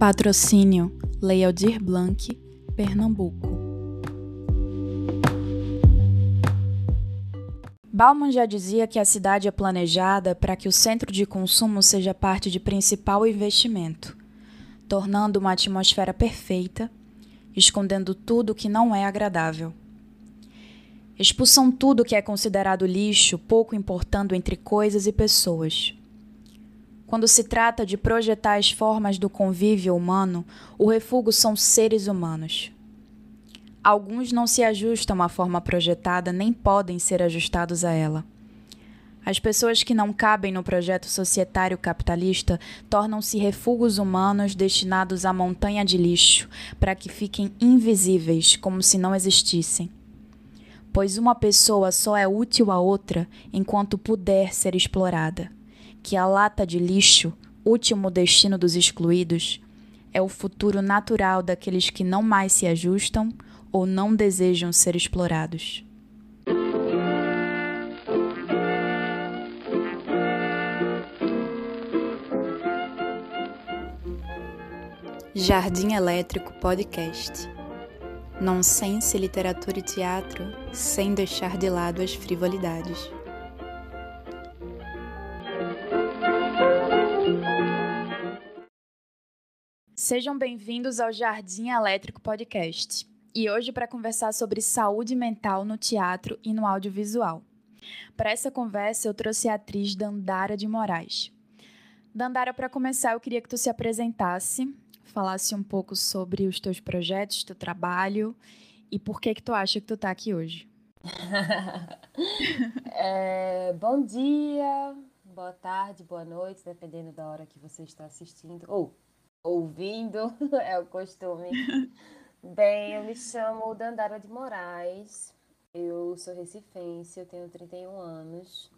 Patrocínio Lei Aldir Blanc, Pernambuco. Bauman já dizia que a cidade é planejada para que o centro de consumo seja parte de principal investimento, tornando uma atmosfera perfeita, escondendo tudo que não é agradável. Expulsam tudo que é considerado lixo, pouco importando entre coisas e pessoas. Quando se trata de projetar as formas do convívio humano, o refúgio são seres humanos. Alguns não se ajustam à forma projetada nem podem ser ajustados a ela. As pessoas que não cabem no projeto societário capitalista tornam-se refúgios humanos destinados à montanha de lixo, para que fiquem invisíveis, como se não existissem. Pois uma pessoa só é útil a outra enquanto puder ser explorada que a lata de lixo, último destino dos excluídos, é o futuro natural daqueles que não mais se ajustam ou não desejam ser explorados. Jardim Elétrico Podcast. Nonsense, literatura e teatro, sem deixar de lado as frivolidades. Sejam bem-vindos ao Jardim Elétrico Podcast. E hoje para conversar sobre saúde mental no teatro e no audiovisual. Para essa conversa eu trouxe a atriz Dandara de Moraes. Dandara, para começar, eu queria que tu se apresentasse, falasse um pouco sobre os teus projetos, teu trabalho e por que que tu acha que tu está aqui hoje. é, bom dia, boa tarde, boa noite, dependendo da hora que você está assistindo ou ouvindo, é o costume. Bem, eu me chamo Dandara de Moraes, eu sou recifense, eu tenho 31 anos.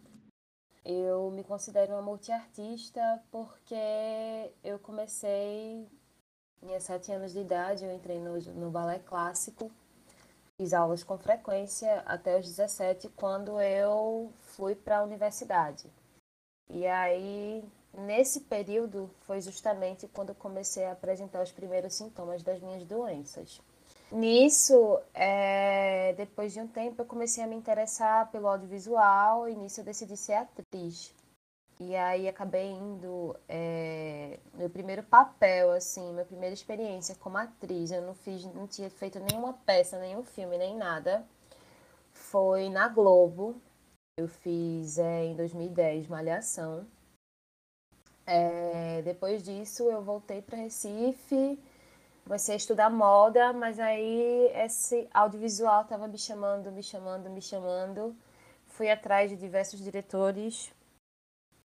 Eu me considero uma multiartista porque eu comecei em sete anos de idade, eu entrei no, no balé clássico, fiz aulas com frequência até os 17, quando eu fui para a universidade. E aí Nesse período foi justamente quando eu comecei a apresentar os primeiros sintomas das minhas doenças. Nisso, é, depois de um tempo, eu comecei a me interessar pelo audiovisual e nisso eu decidi ser atriz. E aí acabei indo é, meu primeiro papel, assim, minha primeira experiência como atriz. Eu não fiz, não tinha feito nenhuma peça, nenhum filme, nem nada. Foi na Globo. Eu fiz é, em 2010 Malhação. É, depois disso, eu voltei para Recife, comecei a estudar moda, mas aí esse audiovisual estava me chamando, me chamando, me chamando. Fui atrás de diversos diretores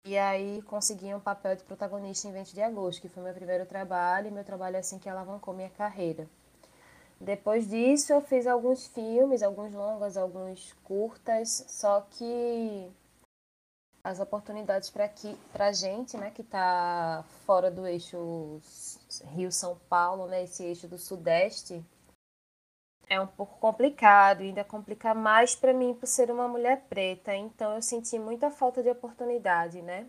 e aí consegui um papel de protagonista em 20 de agosto, que foi meu primeiro trabalho, e meu trabalho assim que alavancou minha carreira. Depois disso, eu fiz alguns filmes, alguns longas, alguns curtas, só que as oportunidades para aqui para gente, né, que está fora do eixo Rio São Paulo, né, esse eixo do Sudeste, é um pouco complicado, ainda complica mais para mim por ser uma mulher preta. Então eu senti muita falta de oportunidade, né?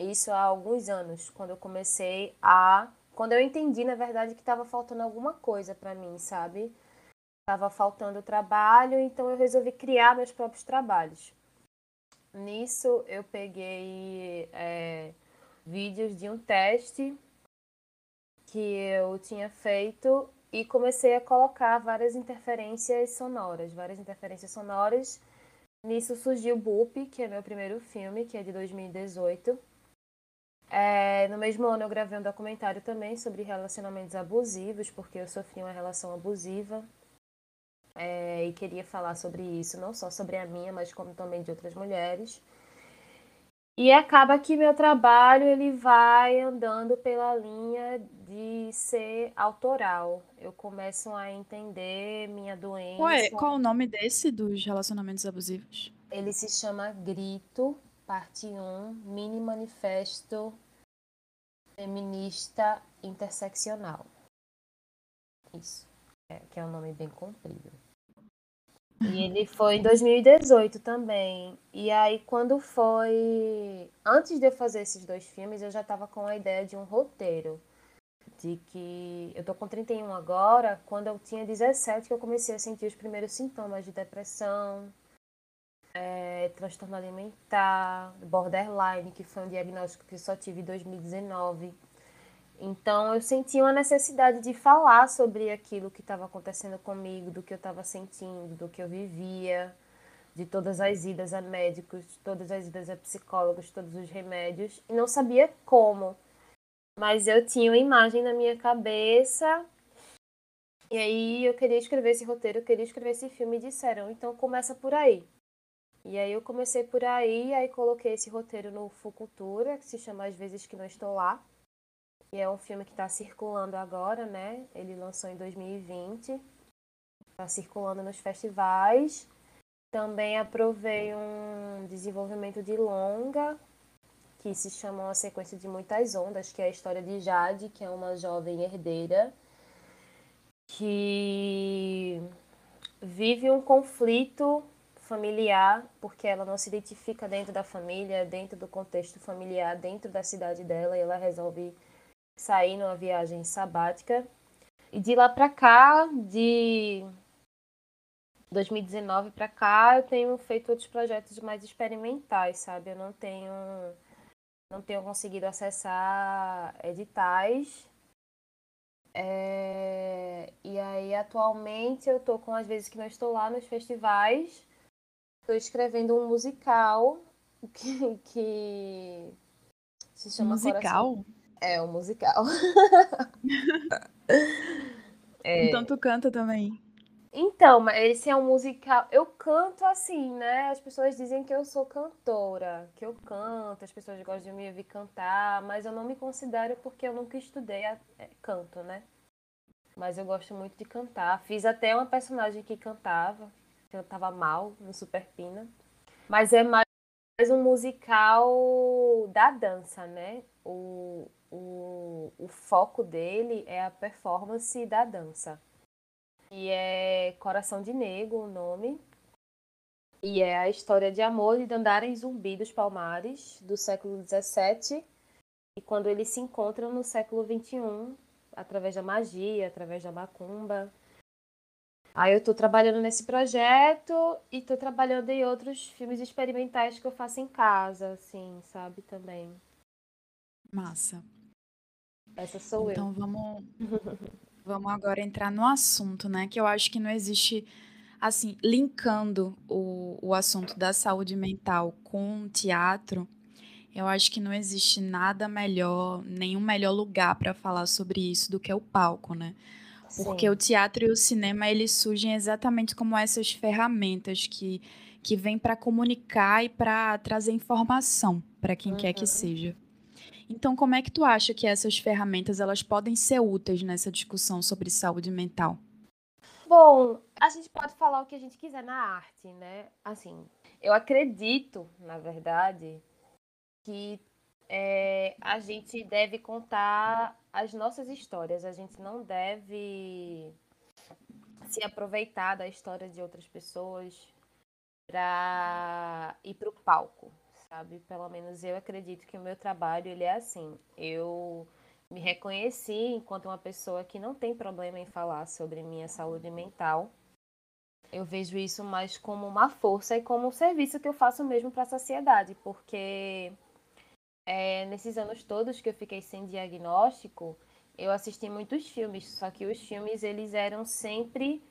Isso há alguns anos, quando eu comecei a, quando eu entendi na verdade que estava faltando alguma coisa para mim, sabe? Estava faltando trabalho, então eu resolvi criar meus próprios trabalhos. Nisso eu peguei é, vídeos de um teste que eu tinha feito e comecei a colocar várias interferências sonoras, várias interferências sonoras. Nisso surgiu Boop, que é meu primeiro filme, que é de 2018. É, no mesmo ano eu gravei um documentário também sobre relacionamentos abusivos, porque eu sofri uma relação abusiva é, e queria falar sobre isso, não só sobre a minha, mas como também de outras mulheres. E acaba que meu trabalho ele vai andando pela linha de ser autoral. Eu começo a entender minha doença. Qual, é, qual é o nome desse dos relacionamentos abusivos? Ele se chama Grito, parte 1, mini manifesto feminista interseccional. Isso, é, que é um nome bem comprido. E ele foi em 2018 também. E aí, quando foi. Antes de eu fazer esses dois filmes, eu já estava com a ideia de um roteiro. de que eu tô com 31 agora, quando eu tinha 17 que eu comecei a sentir os primeiros sintomas de depressão, é, transtorno alimentar, borderline, que foi um diagnóstico que só tive em 2019. Então eu senti uma necessidade de falar sobre aquilo que estava acontecendo comigo, do que eu estava sentindo, do que eu vivia, de todas as idas a médicos, todas as idas a psicólogos, todos os remédios, e não sabia como. Mas eu tinha uma imagem na minha cabeça. E aí eu queria escrever esse roteiro, eu queria escrever esse filme e disseram, então começa por aí. E aí eu comecei por aí, aí coloquei esse roteiro no Fucultura, que se chama Às Vezes Que Não Estou Lá. E é um filme que está circulando agora, né? Ele lançou em 2020. Está circulando nos festivais. Também aprovei um desenvolvimento de longa, que se chama Uma Sequência de Muitas Ondas, que é a história de Jade, que é uma jovem herdeira que vive um conflito familiar, porque ela não se identifica dentro da família, dentro do contexto familiar, dentro da cidade dela, e ela resolve sair numa viagem sabática. E de lá para cá, de 2019 para cá, eu tenho feito outros projetos mais experimentais, sabe? Eu não tenho não tenho conseguido acessar editais. É... E aí, atualmente, eu tô com as vezes que não estou lá nos festivais. Estou escrevendo um musical que, que se chama Musical? Coração. É, um musical. é... Então tu canta também. Então, esse é um musical. Eu canto assim, né? As pessoas dizem que eu sou cantora, que eu canto, as pessoas gostam de me ouvir cantar, mas eu não me considero porque eu nunca estudei a... É, canto, né? Mas eu gosto muito de cantar. Fiz até uma personagem que cantava, que eu tava mal no Super Pina. Mas é mais um musical da dança, né? O, o, o foco dele é a performance da dança e é Coração de Negro o nome. E é a história de amor de Dandara Zumbi dos Palmares, do século XVII, e quando eles se encontram no século XXI, através da magia, através da macumba. Aí eu estou trabalhando nesse projeto e estou trabalhando em outros filmes experimentais que eu faço em casa, assim, sabe, também. Massa. Essa sou então, eu. Então vamos Vamos agora entrar no assunto, né? Que eu acho que não existe, assim, linkando o, o assunto da saúde mental com o teatro, eu acho que não existe nada melhor, nenhum melhor lugar para falar sobre isso do que o palco, né? Porque Sim. o teatro e o cinema, eles surgem exatamente como essas ferramentas que, que vêm para comunicar e para trazer informação para quem uhum. quer que uhum. seja. Então, como é que tu acha que essas ferramentas elas podem ser úteis nessa discussão sobre saúde mental? Bom, a gente pode falar o que a gente quiser na arte, né? Assim, eu acredito, na verdade, que é, a gente deve contar as nossas histórias. A gente não deve se aproveitar da história de outras pessoas para ir para o palco, sabe? Pelo menos eu acredito que o meu trabalho ele é assim. Eu me reconheci enquanto uma pessoa que não tem problema em falar sobre minha saúde mental. Eu vejo isso mais como uma força e como um serviço que eu faço mesmo para a sociedade, porque é, nesses anos todos que eu fiquei sem diagnóstico, eu assisti muitos filmes, só que os filmes eles eram sempre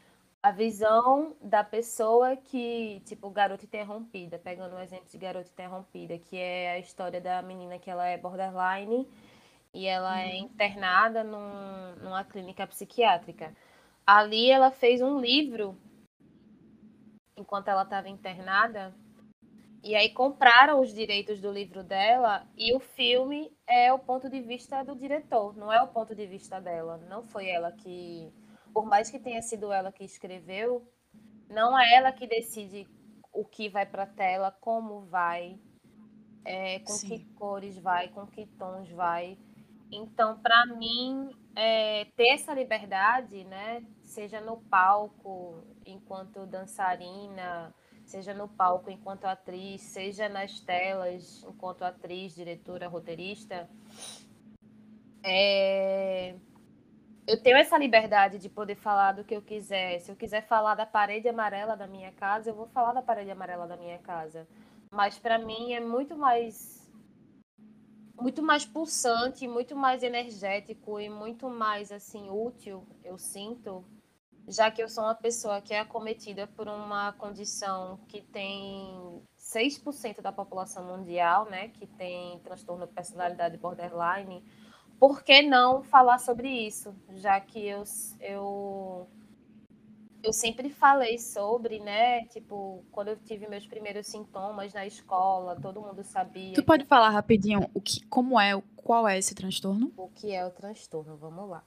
a visão da pessoa que, tipo, garota interrompida, pegando um exemplo de garota interrompida, que é a história da menina que ela é borderline e ela é uhum. é internada num, numa clínica psiquiátrica. Ali ela fez um livro enquanto ela estava internada. E aí compraram os direitos do livro dela e o filme é o ponto de vista do diretor, não é o ponto de vista dela. Não foi ela que por mais que tenha sido ela que escreveu, não é ela que decide o que vai para a tela, como vai, é, com Sim. que cores vai, com que tons vai. Então, para mim, é, ter essa liberdade, né, seja no palco enquanto dançarina, seja no palco enquanto atriz, seja nas telas enquanto atriz, diretora, roteirista, é, eu tenho essa liberdade de poder falar do que eu quiser. Se eu quiser falar da parede amarela da minha casa, eu vou falar da parede amarela da minha casa. Mas para mim é muito mais muito mais pulsante, muito mais energético e muito mais assim útil, eu sinto, já que eu sou uma pessoa que é acometida por uma condição que tem 6% da população mundial, né, que tem transtorno de personalidade borderline por que não falar sobre isso? Já que eu, eu, eu sempre falei sobre, né? Tipo, quando eu tive meus primeiros sintomas na escola, todo mundo sabia. Tu pode falar rapidinho o que, como é, qual é esse transtorno? O que é o transtorno? Vamos lá.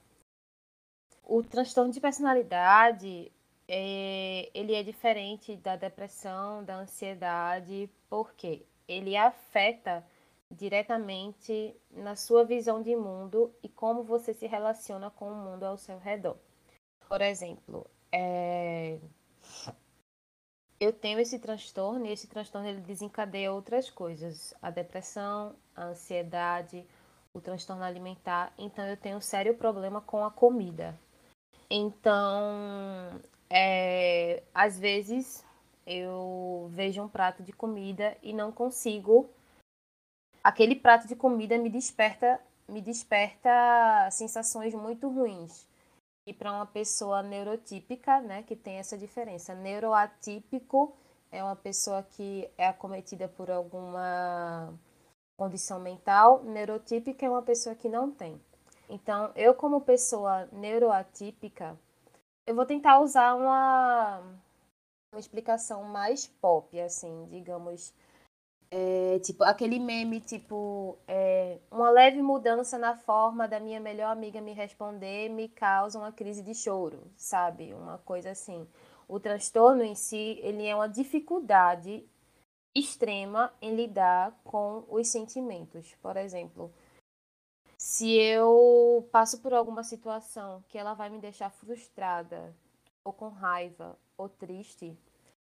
O transtorno de personalidade é, ele é diferente da depressão, da ansiedade, porque ele afeta diretamente na sua visão de mundo e como você se relaciona com o mundo ao seu redor. Por exemplo, é... eu tenho esse transtorno e esse transtorno ele desencadeia outras coisas, a depressão, a ansiedade, o transtorno alimentar. Então eu tenho um sério problema com a comida. Então, é... às vezes eu vejo um prato de comida e não consigo aquele prato de comida me desperta me desperta sensações muito ruins. E para uma pessoa neurotípica, né, que tem essa diferença, neuroatípico é uma pessoa que é acometida por alguma condição mental, neurotípica é uma pessoa que não tem. Então, eu como pessoa neuroatípica, eu vou tentar usar uma, uma explicação mais pop, assim, digamos, é, tipo, aquele meme, tipo, é, uma leve mudança na forma da minha melhor amiga me responder me causa uma crise de choro, sabe? Uma coisa assim. O transtorno em si, ele é uma dificuldade extrema em lidar com os sentimentos. Por exemplo, se eu passo por alguma situação que ela vai me deixar frustrada, ou com raiva, ou triste,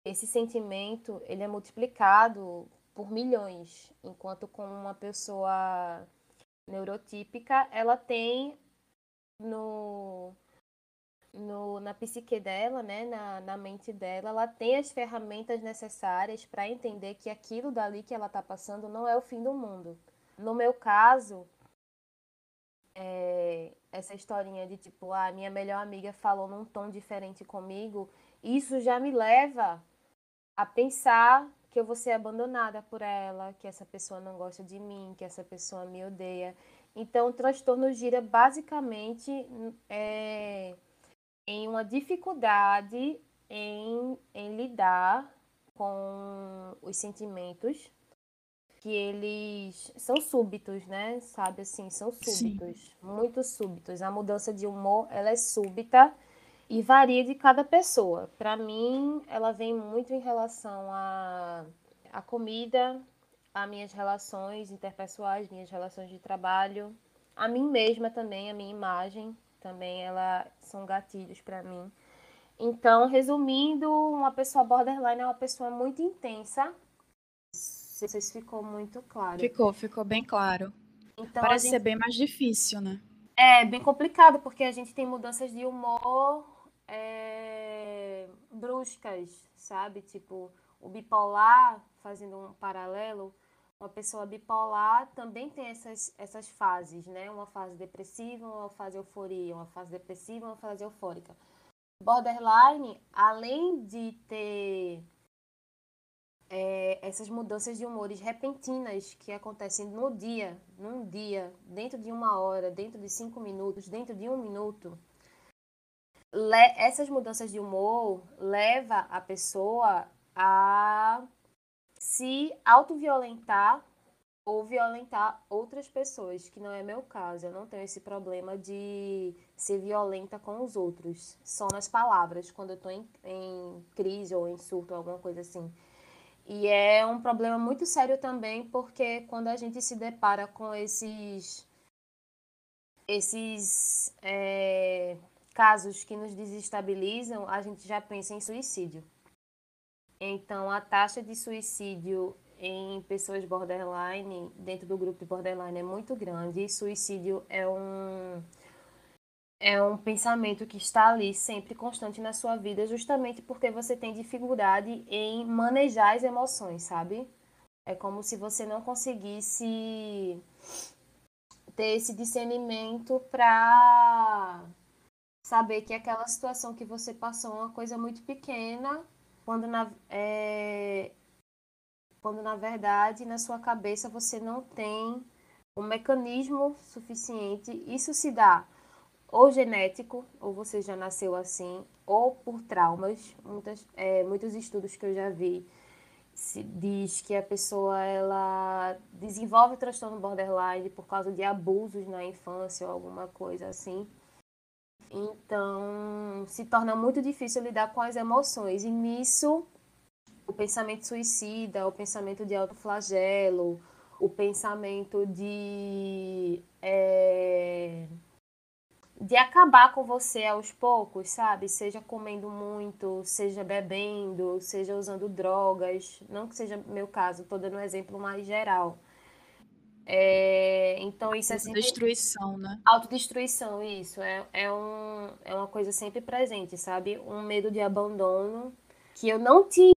esse sentimento ele é multiplicado por milhões, enquanto com uma pessoa neurotípica, ela tem no, no, na psique dela, né, na, na mente dela, ela tem as ferramentas necessárias para entender que aquilo dali que ela está passando não é o fim do mundo. No meu caso, é, essa historinha de tipo, a ah, minha melhor amiga falou num tom diferente comigo, isso já me leva a pensar que eu vou ser abandonada por ela, que essa pessoa não gosta de mim, que essa pessoa me odeia. Então, o transtorno gira basicamente é, em uma dificuldade em, em lidar com os sentimentos que eles são súbitos, né? Sabe assim, são súbitos, Sim. muito súbitos. A mudança de humor, ela é súbita e varia de cada pessoa. Para mim, ela vem muito em relação a, a comida, a minhas relações interpessoais, minhas relações de trabalho, a mim mesma também, a minha imagem também, ela são gatilhos para mim. Então, resumindo, uma pessoa borderline é uma pessoa muito intensa. Não sei se ficou muito claro. Ficou, ficou bem claro. Então, Parece gente... ser bem mais difícil, né? É bem complicado, porque a gente tem mudanças de humor é, bruscas, sabe? Tipo, o bipolar, fazendo um paralelo, uma pessoa bipolar também tem essas, essas fases, né? Uma fase depressiva, uma fase euforia, uma fase depressiva, uma fase eufórica. Borderline, além de ter é, essas mudanças de humores repentinas que acontecem no dia, num dia, dentro de uma hora, dentro de cinco minutos, dentro de um minuto, essas mudanças de humor leva a pessoa a se autoviolentar ou violentar outras pessoas, que não é meu caso. Eu não tenho esse problema de ser violenta com os outros, só nas palavras, quando eu estou em, em crise ou em surto, alguma coisa assim. E é um problema muito sério também, porque quando a gente se depara com esses esses é, casos que nos desestabilizam, a gente já pensa em suicídio. Então, a taxa de suicídio em pessoas borderline, dentro do grupo de borderline, é muito grande. E suicídio é um, é um pensamento que está ali sempre constante na sua vida, justamente porque você tem dificuldade em manejar as emoções, sabe? É como se você não conseguisse ter esse discernimento para saber que aquela situação que você passou é uma coisa muito pequena, quando na, é, quando na verdade na sua cabeça você não tem um mecanismo suficiente. Isso se dá ou genético, ou você já nasceu assim, ou por traumas. Muitas, é, muitos estudos que eu já vi se diz que a pessoa ela desenvolve transtorno borderline por causa de abusos na infância ou alguma coisa assim. Então, se torna muito difícil lidar com as emoções. E nisso, o pensamento suicida, o pensamento de autoflagelo, o pensamento de. É, de acabar com você aos poucos, sabe? Seja comendo muito, seja bebendo, seja usando drogas. Não que seja meu caso, estou dando um exemplo mais geral. É, então isso é sempre... Autodestruição, né? Autodestruição, isso. É, é, um, é uma coisa sempre presente, sabe? Um medo de abandono que eu não tinha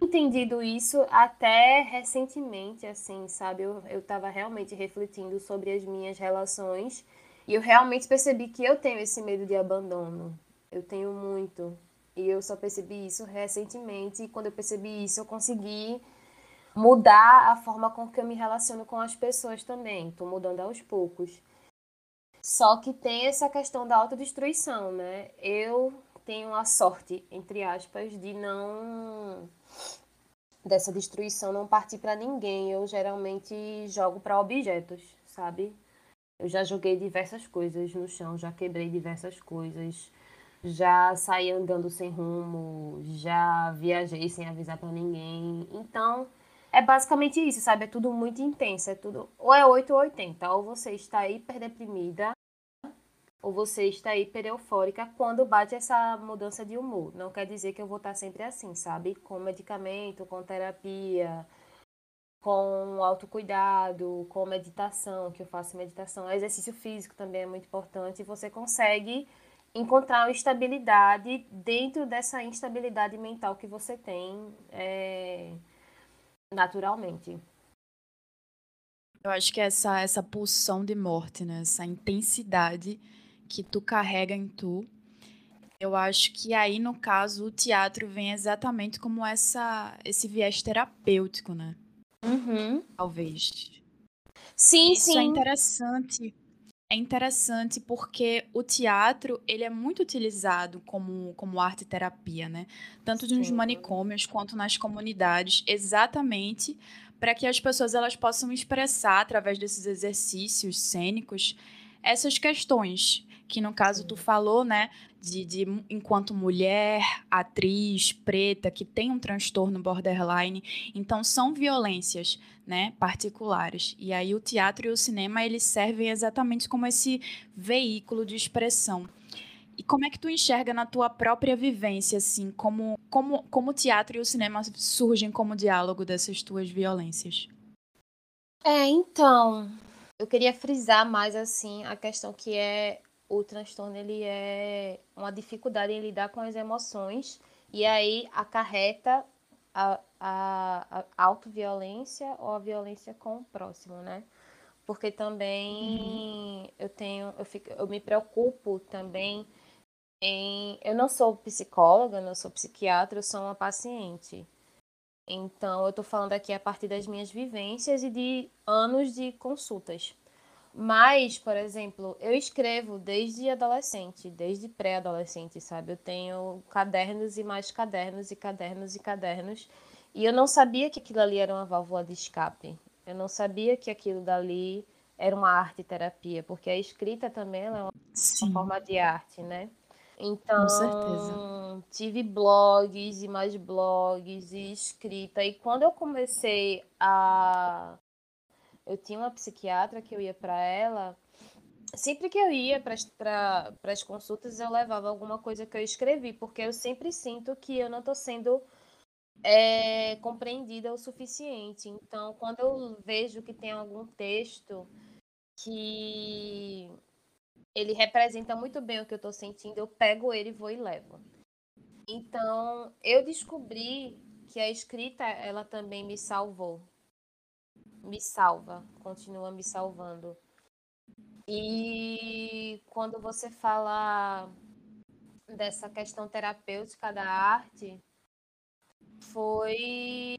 entendido isso até recentemente, assim, sabe? Eu, eu tava realmente refletindo sobre as minhas relações e eu realmente percebi que eu tenho esse medo de abandono. Eu tenho muito. E eu só percebi isso recentemente. E quando eu percebi isso, eu consegui mudar a forma com que eu me relaciono com as pessoas também. Estou mudando aos poucos. Só que tem essa questão da autodestruição, né? Eu tenho a sorte, entre aspas, de não dessa destruição não partir para ninguém. Eu geralmente jogo para objetos, sabe? Eu já joguei diversas coisas no chão, já quebrei diversas coisas, já saí andando sem rumo, já viajei sem avisar para ninguém. Então, é basicamente isso, sabe? É tudo muito intenso, é tudo ou é 8 ou 80, ou você está hiper deprimida, ou você está hiper eufórica quando bate essa mudança de humor. Não quer dizer que eu vou estar sempre assim, sabe? Com medicamento, com terapia, com autocuidado, com meditação, que eu faço meditação, exercício físico também é muito importante, você consegue encontrar uma estabilidade dentro dessa instabilidade mental que você tem é, naturalmente. Eu acho que essa essa pulsão de morte, né? Essa intensidade que tu carrega em tu. Eu acho que aí no caso o teatro vem exatamente como essa esse viés terapêutico, né? Uhum. Talvez. Sim, Isso é sim. é interessante. É interessante porque o teatro ele é muito utilizado como, como arte terapia, né? Tanto nos manicômios quanto nas comunidades, exatamente para que as pessoas elas possam expressar através desses exercícios cênicos essas questões que no caso tu falou, né, de, de enquanto mulher, atriz, preta, que tem um transtorno borderline, então são violências, né, particulares. E aí o teatro e o cinema eles servem exatamente como esse veículo de expressão. E como é que tu enxerga na tua própria vivência, assim, como, como, como o teatro e o cinema surgem como diálogo dessas tuas violências? É, então, eu queria frisar mais, assim, a questão que é o transtorno ele é uma dificuldade em lidar com as emoções e aí acarreta a, a, a autoviolência ou a violência com o próximo, né? Porque também uhum. eu tenho, eu, fico, eu me preocupo também em. Eu não sou psicóloga, não sou psiquiatra, eu sou uma paciente. Então, eu estou falando aqui a partir das minhas vivências e de anos de consultas. Mas, por exemplo, eu escrevo desde adolescente, desde pré-adolescente, sabe? Eu tenho cadernos e mais cadernos e cadernos e cadernos. E eu não sabia que aquilo ali era uma válvula de escape. Eu não sabia que aquilo dali era uma arte terapia, porque a escrita também é uma, uma forma de arte, né? Então, Com certeza. tive blogs e mais blogs e escrita. E quando eu comecei a eu tinha uma psiquiatra que eu ia para ela. Sempre que eu ia para as consultas, eu levava alguma coisa que eu escrevi, porque eu sempre sinto que eu não estou sendo é, compreendida o suficiente. Então, quando eu vejo que tem algum texto que ele representa muito bem o que eu estou sentindo, eu pego ele, vou e levo. Então, eu descobri que a escrita, ela também me salvou. Me salva, continua me salvando. E quando você fala dessa questão terapêutica da arte, foi.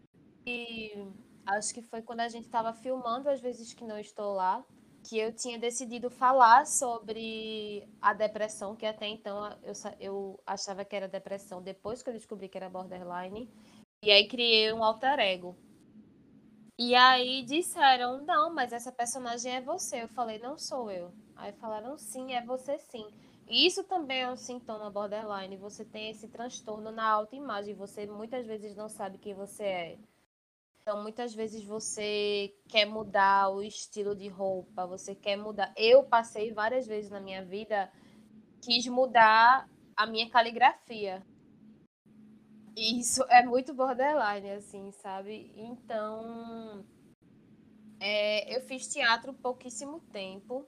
Acho que foi quando a gente estava filmando Às vezes que não estou lá, que eu tinha decidido falar sobre a depressão, que até então eu, eu achava que era depressão, depois que eu descobri que era borderline. E aí criei um alter ego. E aí disseram, não, mas essa personagem é você. Eu falei, não sou eu. Aí falaram, sim, é você sim. E isso também é um sintoma borderline. Você tem esse transtorno na autoimagem. Você muitas vezes não sabe quem você é. Então, muitas vezes você quer mudar o estilo de roupa, você quer mudar. Eu passei várias vezes na minha vida, quis mudar a minha caligrafia. Isso é muito borderline, assim, sabe? Então, é, eu fiz teatro pouquíssimo tempo.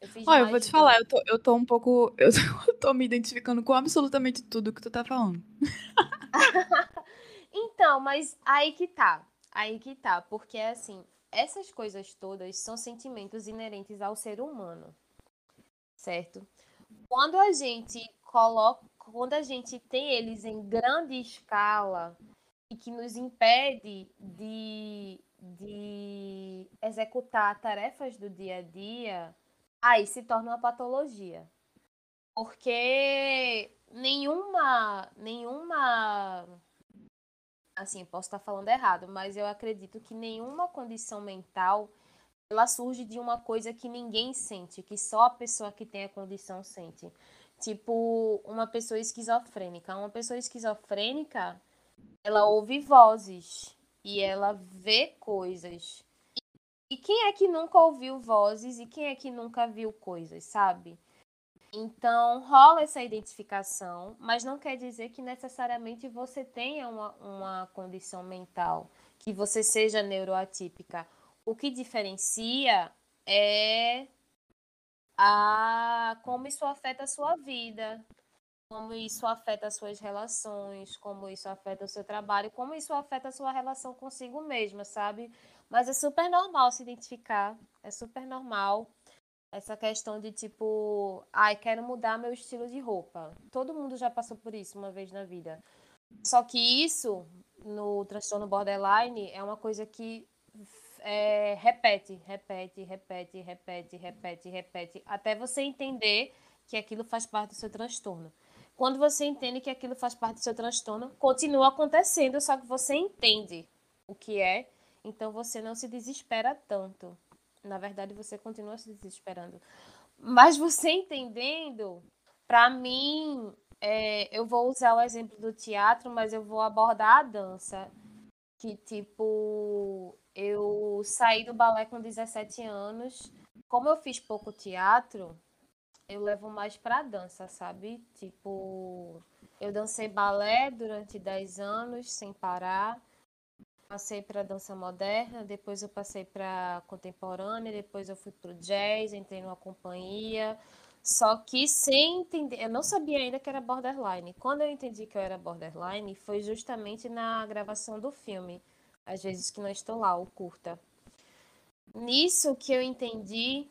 Eu Olha, eu vou te falar, eu tô, eu tô um pouco. Eu tô, eu tô me identificando com absolutamente tudo que tu tá falando. Então, mas aí que tá. Aí que tá. Porque, assim, essas coisas todas são sentimentos inerentes ao ser humano. Certo? Quando a gente coloca. Quando a gente tem eles em grande escala e que nos impede de, de executar tarefas do dia a dia, aí se torna uma patologia. Porque nenhuma, nenhuma assim, posso estar falando errado, mas eu acredito que nenhuma condição mental ela surge de uma coisa que ninguém sente, que só a pessoa que tem a condição sente. Tipo, uma pessoa esquizofrênica. Uma pessoa esquizofrênica, ela ouve vozes e ela vê coisas. E quem é que nunca ouviu vozes e quem é que nunca viu coisas, sabe? Então, rola essa identificação, mas não quer dizer que necessariamente você tenha uma, uma condição mental, que você seja neuroatípica. O que diferencia é a como isso afeta a sua vida, como isso afeta as suas relações, como isso afeta o seu trabalho, como isso afeta a sua relação consigo mesma, sabe? Mas é super normal se identificar, é super normal essa questão de tipo, ai, quero mudar meu estilo de roupa. Todo mundo já passou por isso uma vez na vida. Só que isso, no transtorno borderline, é uma coisa que é, repete, repete, repete, repete, repete, repete, até você entender que aquilo faz parte do seu transtorno. Quando você entende que aquilo faz parte do seu transtorno, continua acontecendo, só que você entende o que é, então você não se desespera tanto. Na verdade, você continua se desesperando. Mas você entendendo, para mim, é, eu vou usar o exemplo do teatro, mas eu vou abordar a dança. Que, tipo, eu saí do balé com 17 anos. Como eu fiz pouco teatro, eu levo mais pra dança, sabe? Tipo, eu dancei balé durante 10 anos sem parar passei para dança moderna, depois eu passei para contemporânea, depois eu fui para o jazz, entrei numa companhia. Só que sem entender, eu não sabia ainda que era borderline. Quando eu entendi que eu era borderline, foi justamente na gravação do filme, às vezes que não estou lá, o curta. Nisso que eu entendi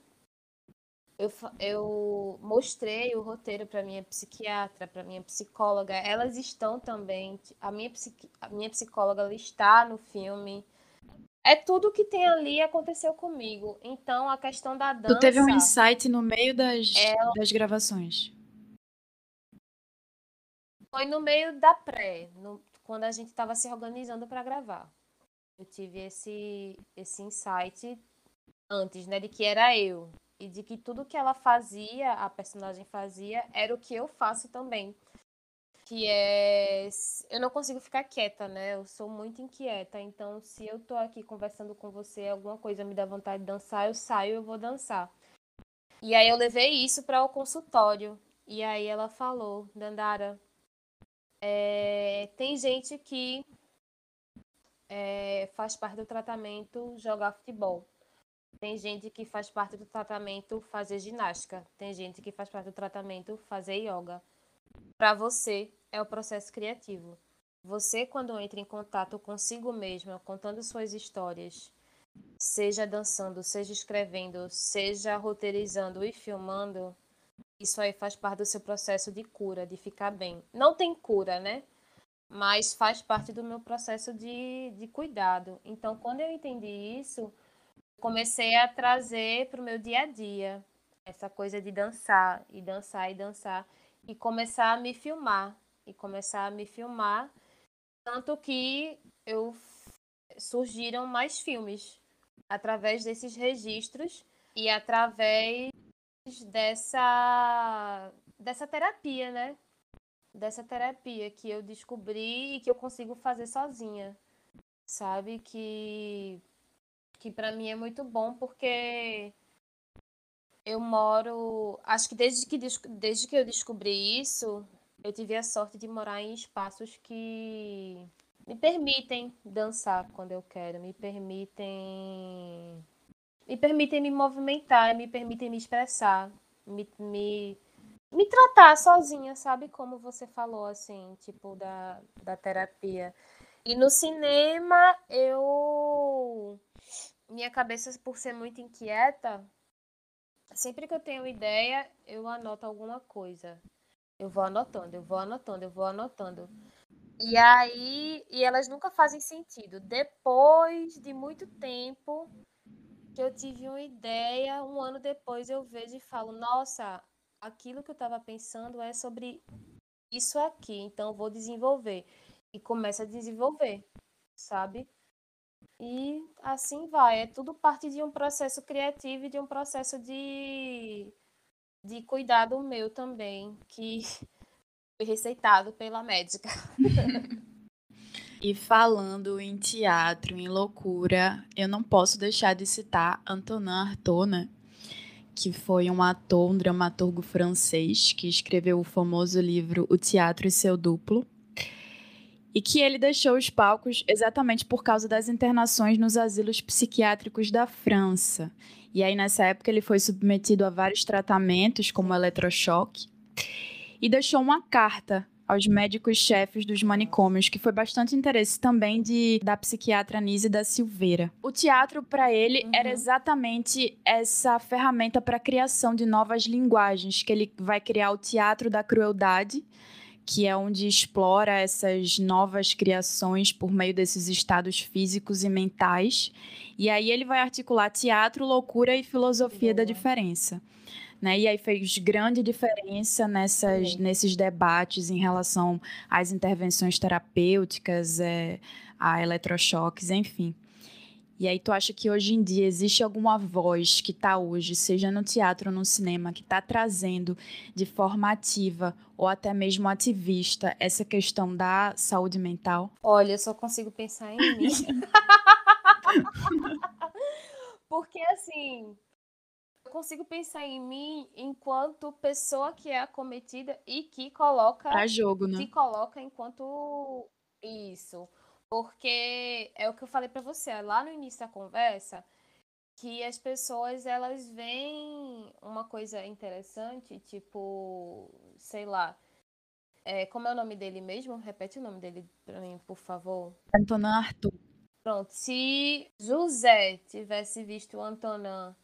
eu, eu mostrei o roteiro para minha psiquiatra, para minha psicóloga. Elas estão também. A minha, a minha psicóloga está no filme. É tudo que tem ali aconteceu comigo. Então a questão da dança. Tu teve um insight no meio das, ela... das gravações. Foi no meio da pré, no, quando a gente estava se organizando para gravar. Eu tive esse, esse insight antes, né, de que era eu e de que tudo que ela fazia, a personagem fazia, era o que eu faço também. Que é. Eu não consigo ficar quieta, né? Eu sou muito inquieta. Então, se eu tô aqui conversando com você, alguma coisa me dá vontade de dançar, eu saio eu vou dançar. E aí eu levei isso para o consultório. E aí ela falou, Dandara, é, tem gente que é, faz parte do tratamento jogar futebol. Tem gente que faz parte do tratamento fazer ginástica. Tem gente que faz parte do tratamento fazer yoga. Para você, é o processo criativo. Você, quando entra em contato consigo mesma, contando suas histórias, seja dançando, seja escrevendo, seja roteirizando e filmando, isso aí faz parte do seu processo de cura, de ficar bem. Não tem cura, né? Mas faz parte do meu processo de, de cuidado. Então, quando eu entendi isso, comecei a trazer para o meu dia a dia essa coisa de dançar e dançar e dançar e começar a me filmar e começar a me filmar tanto que eu surgiram mais filmes através desses registros e através dessa dessa terapia, né? Dessa terapia que eu descobri e que eu consigo fazer sozinha. Sabe que que para mim é muito bom porque eu moro, acho que desde que desde que eu descobri isso, eu tive a sorte de morar em espaços que me permitem dançar quando eu quero, me permitem me permitem me movimentar, me permitem me expressar, me, me, me tratar sozinha, sabe? Como você falou, assim, tipo, da, da terapia. E no cinema, eu. Minha cabeça, por ser muito inquieta, sempre que eu tenho ideia, eu anoto alguma coisa. Eu vou anotando, eu vou anotando, eu vou anotando. E aí, e elas nunca fazem sentido. Depois de muito tempo que eu tive uma ideia, um ano depois eu vejo e falo: Nossa, aquilo que eu estava pensando é sobre isso aqui, então vou desenvolver. E começa a desenvolver, sabe? E assim vai. É tudo parte de um processo criativo e de um processo de, de cuidado meu também, que foi receitado pela médica. E falando em teatro, em loucura, eu não posso deixar de citar Antonin Artaud, né? Que foi um ator, um dramaturgo francês que escreveu o famoso livro O Teatro e Seu Duplo, e que ele deixou os palcos exatamente por causa das internações nos asilos psiquiátricos da França. E aí, nessa época, ele foi submetido a vários tratamentos, como eletrochoque, e deixou uma carta aos médicos-chefes dos manicômios, que foi bastante interesse também de da psiquiatra Nise da Silveira. O teatro para ele uhum. era exatamente essa ferramenta para a criação de novas linguagens, que ele vai criar o teatro da crueldade, que é onde explora essas novas criações por meio desses estados físicos e mentais. E aí ele vai articular teatro, loucura e filosofia da diferença. Né? E aí fez grande diferença nessas, nesses debates em relação às intervenções terapêuticas, é, a eletrochoques, enfim. E aí tu acha que hoje em dia existe alguma voz que está hoje, seja no teatro ou no cinema, que está trazendo de forma ativa ou até mesmo ativista essa questão da saúde mental? Olha, eu só consigo pensar em mim. Porque assim, consigo pensar em mim enquanto pessoa que é acometida e que coloca pra jogo, né? Que coloca enquanto isso. Porque é o que eu falei para você lá no início da conversa, que as pessoas elas veem uma coisa interessante, tipo, sei lá, é, como é o nome dele mesmo? Repete o nome dele para mim, por favor. Antonin Arthur. Pronto, se José tivesse visto o Antonin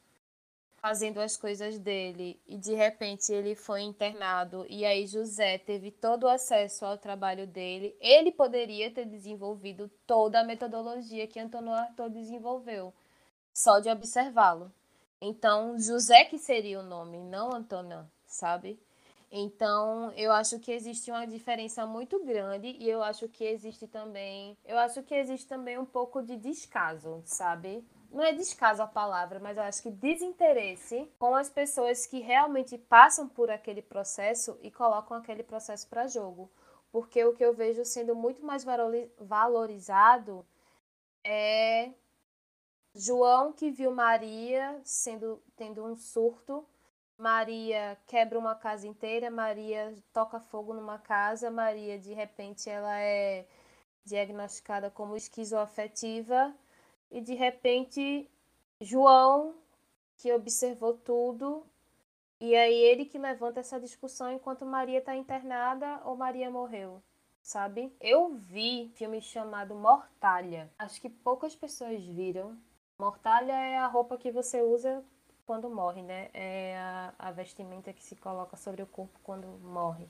fazendo as coisas dele e de repente ele foi internado e aí José teve todo o acesso ao trabalho dele, ele poderia ter desenvolvido toda a metodologia que Antônio Arthur desenvolveu, só de observá-lo. Então, José que seria o nome, não Antônio, sabe? Então, eu acho que existe uma diferença muito grande e eu acho que existe também, eu acho que existe também um pouco de descaso, sabe? Não é descaso a palavra, mas eu acho que desinteresse com as pessoas que realmente passam por aquele processo e colocam aquele processo para jogo. Porque o que eu vejo sendo muito mais valorizado é João que viu Maria sendo tendo um surto, Maria quebra uma casa inteira, Maria toca fogo numa casa, Maria de repente ela é diagnosticada como esquizoafetiva e de repente João, que observou tudo, e aí ele que levanta essa discussão enquanto Maria está internada ou Maria morreu, sabe? Eu vi filme chamado Mortalha. Acho que poucas pessoas viram. Mortalha é a roupa que você usa quando morre, né? É a, a vestimenta que se coloca sobre o corpo quando morre.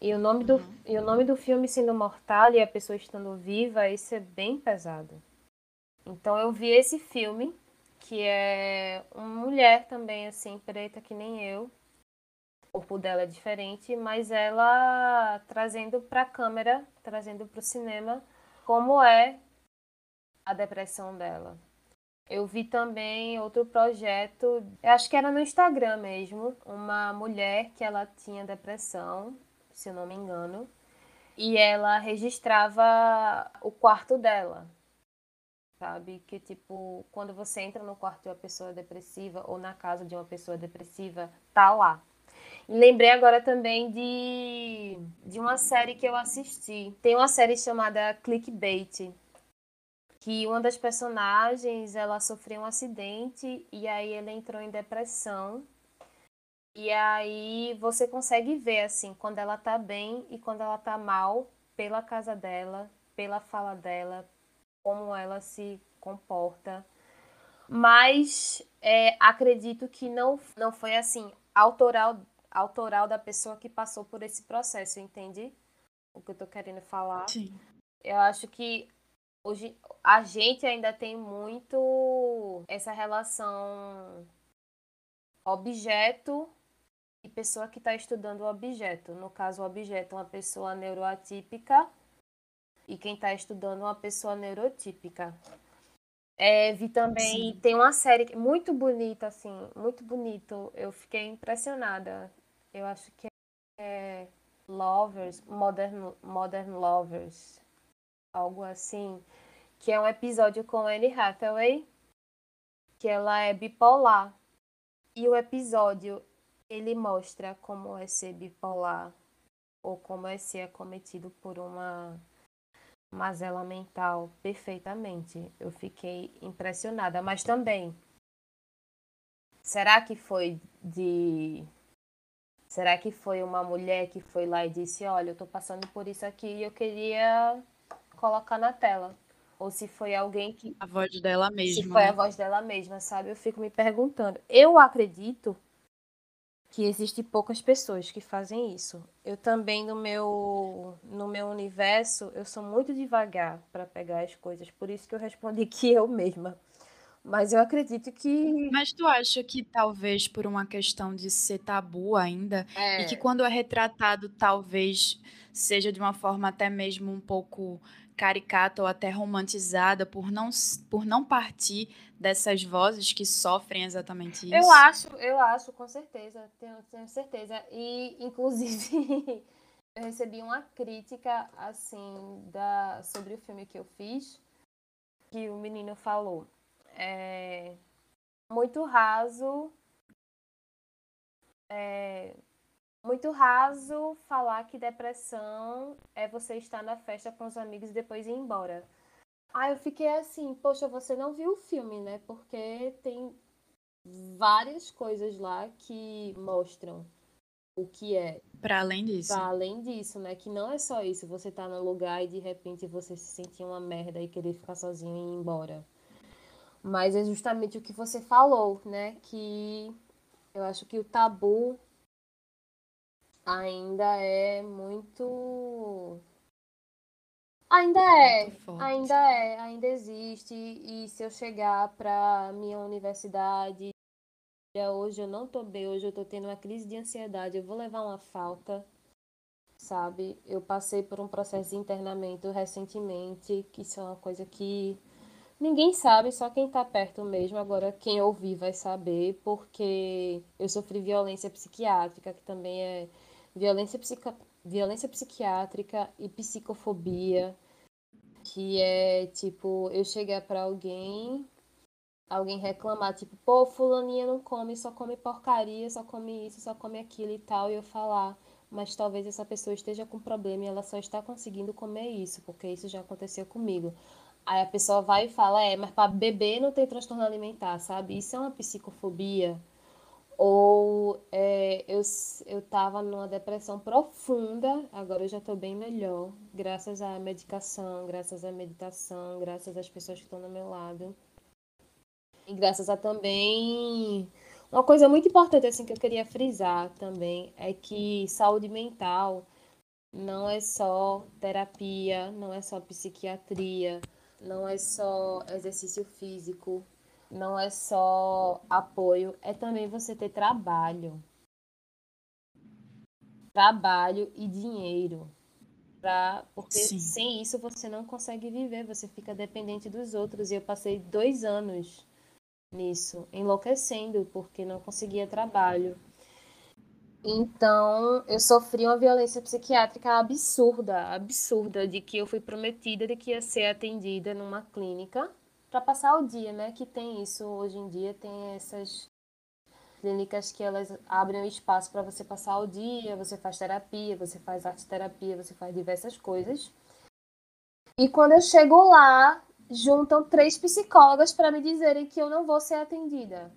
E o nome do, uhum. e o nome do filme sendo Mortalha e a pessoa estando viva, isso é bem pesado. Então eu vi esse filme que é uma mulher também, assim, preta que nem eu. O corpo dela é diferente, mas ela trazendo para a câmera, trazendo para o cinema, como é a depressão dela. Eu vi também outro projeto, acho que era no Instagram mesmo, uma mulher que ela tinha depressão, se eu não me engano, e ela registrava o quarto dela sabe? Que, tipo, quando você entra no quarto de uma pessoa depressiva ou na casa de uma pessoa depressiva, tá lá. E lembrei agora também de, de uma série que eu assisti. Tem uma série chamada Clickbait, que uma das personagens, ela sofreu um acidente e aí ela entrou em depressão. E aí você consegue ver, assim, quando ela tá bem e quando ela tá mal, pela casa dela, pela fala dela, como ela se comporta. Mas é, acredito que não, não foi assim, autoral, autoral da pessoa que passou por esse processo, entende? O que eu tô querendo falar. Sim. Eu acho que hoje a gente ainda tem muito essa relação objeto e pessoa que está estudando o objeto. No caso, o objeto é uma pessoa neuroatípica e quem está estudando uma pessoa neurotípica. É, vi também, Sim. tem uma série muito bonita, assim, muito bonito. Eu fiquei impressionada. Eu acho que é Lovers, Modern, Modern Lovers, algo assim, que é um episódio com Anne Hathaway, que ela é bipolar. E o episódio, ele mostra como é ser bipolar, ou como é ser acometido por uma mazela mental perfeitamente. Eu fiquei impressionada, mas também será que foi de Será que foi uma mulher que foi lá e disse: "Olha, eu tô passando por isso aqui e eu queria colocar na tela"? Ou se foi alguém que a voz dela mesma. Se foi né? a voz dela mesma, sabe? Eu fico me perguntando. Eu acredito que existe poucas pessoas que fazem isso. Eu também no meu no meu universo, eu sou muito devagar para pegar as coisas, por isso que eu respondi que eu mesma. Mas eu acredito que Mas tu acha que talvez por uma questão de ser tabu ainda é. e que quando é retratado talvez seja de uma forma até mesmo um pouco caricata ou até romantizada por não, por não partir dessas vozes que sofrem exatamente isso? Eu acho, eu acho, com certeza, tenho, tenho certeza. E, inclusive, eu recebi uma crítica, assim, da, sobre o filme que eu fiz, que o menino falou. É, muito raso, é, muito raso falar que depressão é você estar na festa com os amigos e depois ir embora. Aí eu fiquei assim, poxa, você não viu o filme, né? Porque tem várias coisas lá que mostram o que é. Para além disso. Para além disso, né? Que não é só isso, você tá no lugar e de repente você se sentir uma merda e querer ficar sozinho e ir embora. Mas é justamente o que você falou, né? Que eu acho que o tabu ainda é muito. Ainda é, ainda é, ainda existe. E se eu chegar para minha universidade, hoje eu não tô bem, hoje eu tô tendo uma crise de ansiedade, eu vou levar uma falta, sabe? Eu passei por um processo de internamento recentemente, que isso é uma coisa que ninguém sabe, só quem tá perto mesmo. Agora, quem ouvir vai saber, porque eu sofri violência psiquiátrica, que também é violência, psico, violência psiquiátrica e psicofobia, que é tipo, eu chegar para alguém, alguém reclamar, tipo, pô, fulaninha não come, só come porcaria, só come isso, só come aquilo e tal, e eu falar, mas talvez essa pessoa esteja com problema e ela só está conseguindo comer isso, porque isso já aconteceu comigo. Aí a pessoa vai e fala, é, mas para beber não tem transtorno alimentar, sabe? Isso é uma psicofobia. Ou é, eu, eu tava numa depressão profunda, agora eu já estou bem melhor, graças à medicação, graças à meditação, graças às pessoas que estão do meu lado. E graças a também. Uma coisa muito importante assim que eu queria frisar também é que saúde mental não é só terapia, não é só psiquiatria, não é só exercício físico, não é só apoio, é também você ter trabalho. Trabalho e dinheiro. Pra, porque Sim. sem isso você não consegue viver, você fica dependente dos outros. E eu passei dois anos nisso, enlouquecendo, porque não conseguia trabalho. Então, eu sofri uma violência psiquiátrica absurda, absurda, de que eu fui prometida de que ia ser atendida numa clínica para passar o dia, né? Que tem isso hoje em dia, tem essas clínicas que elas abrem espaço para você passar o dia, você faz terapia, você faz arte terapia, você faz diversas coisas. E quando eu chego lá, juntam três psicólogas para me dizerem que eu não vou ser atendida.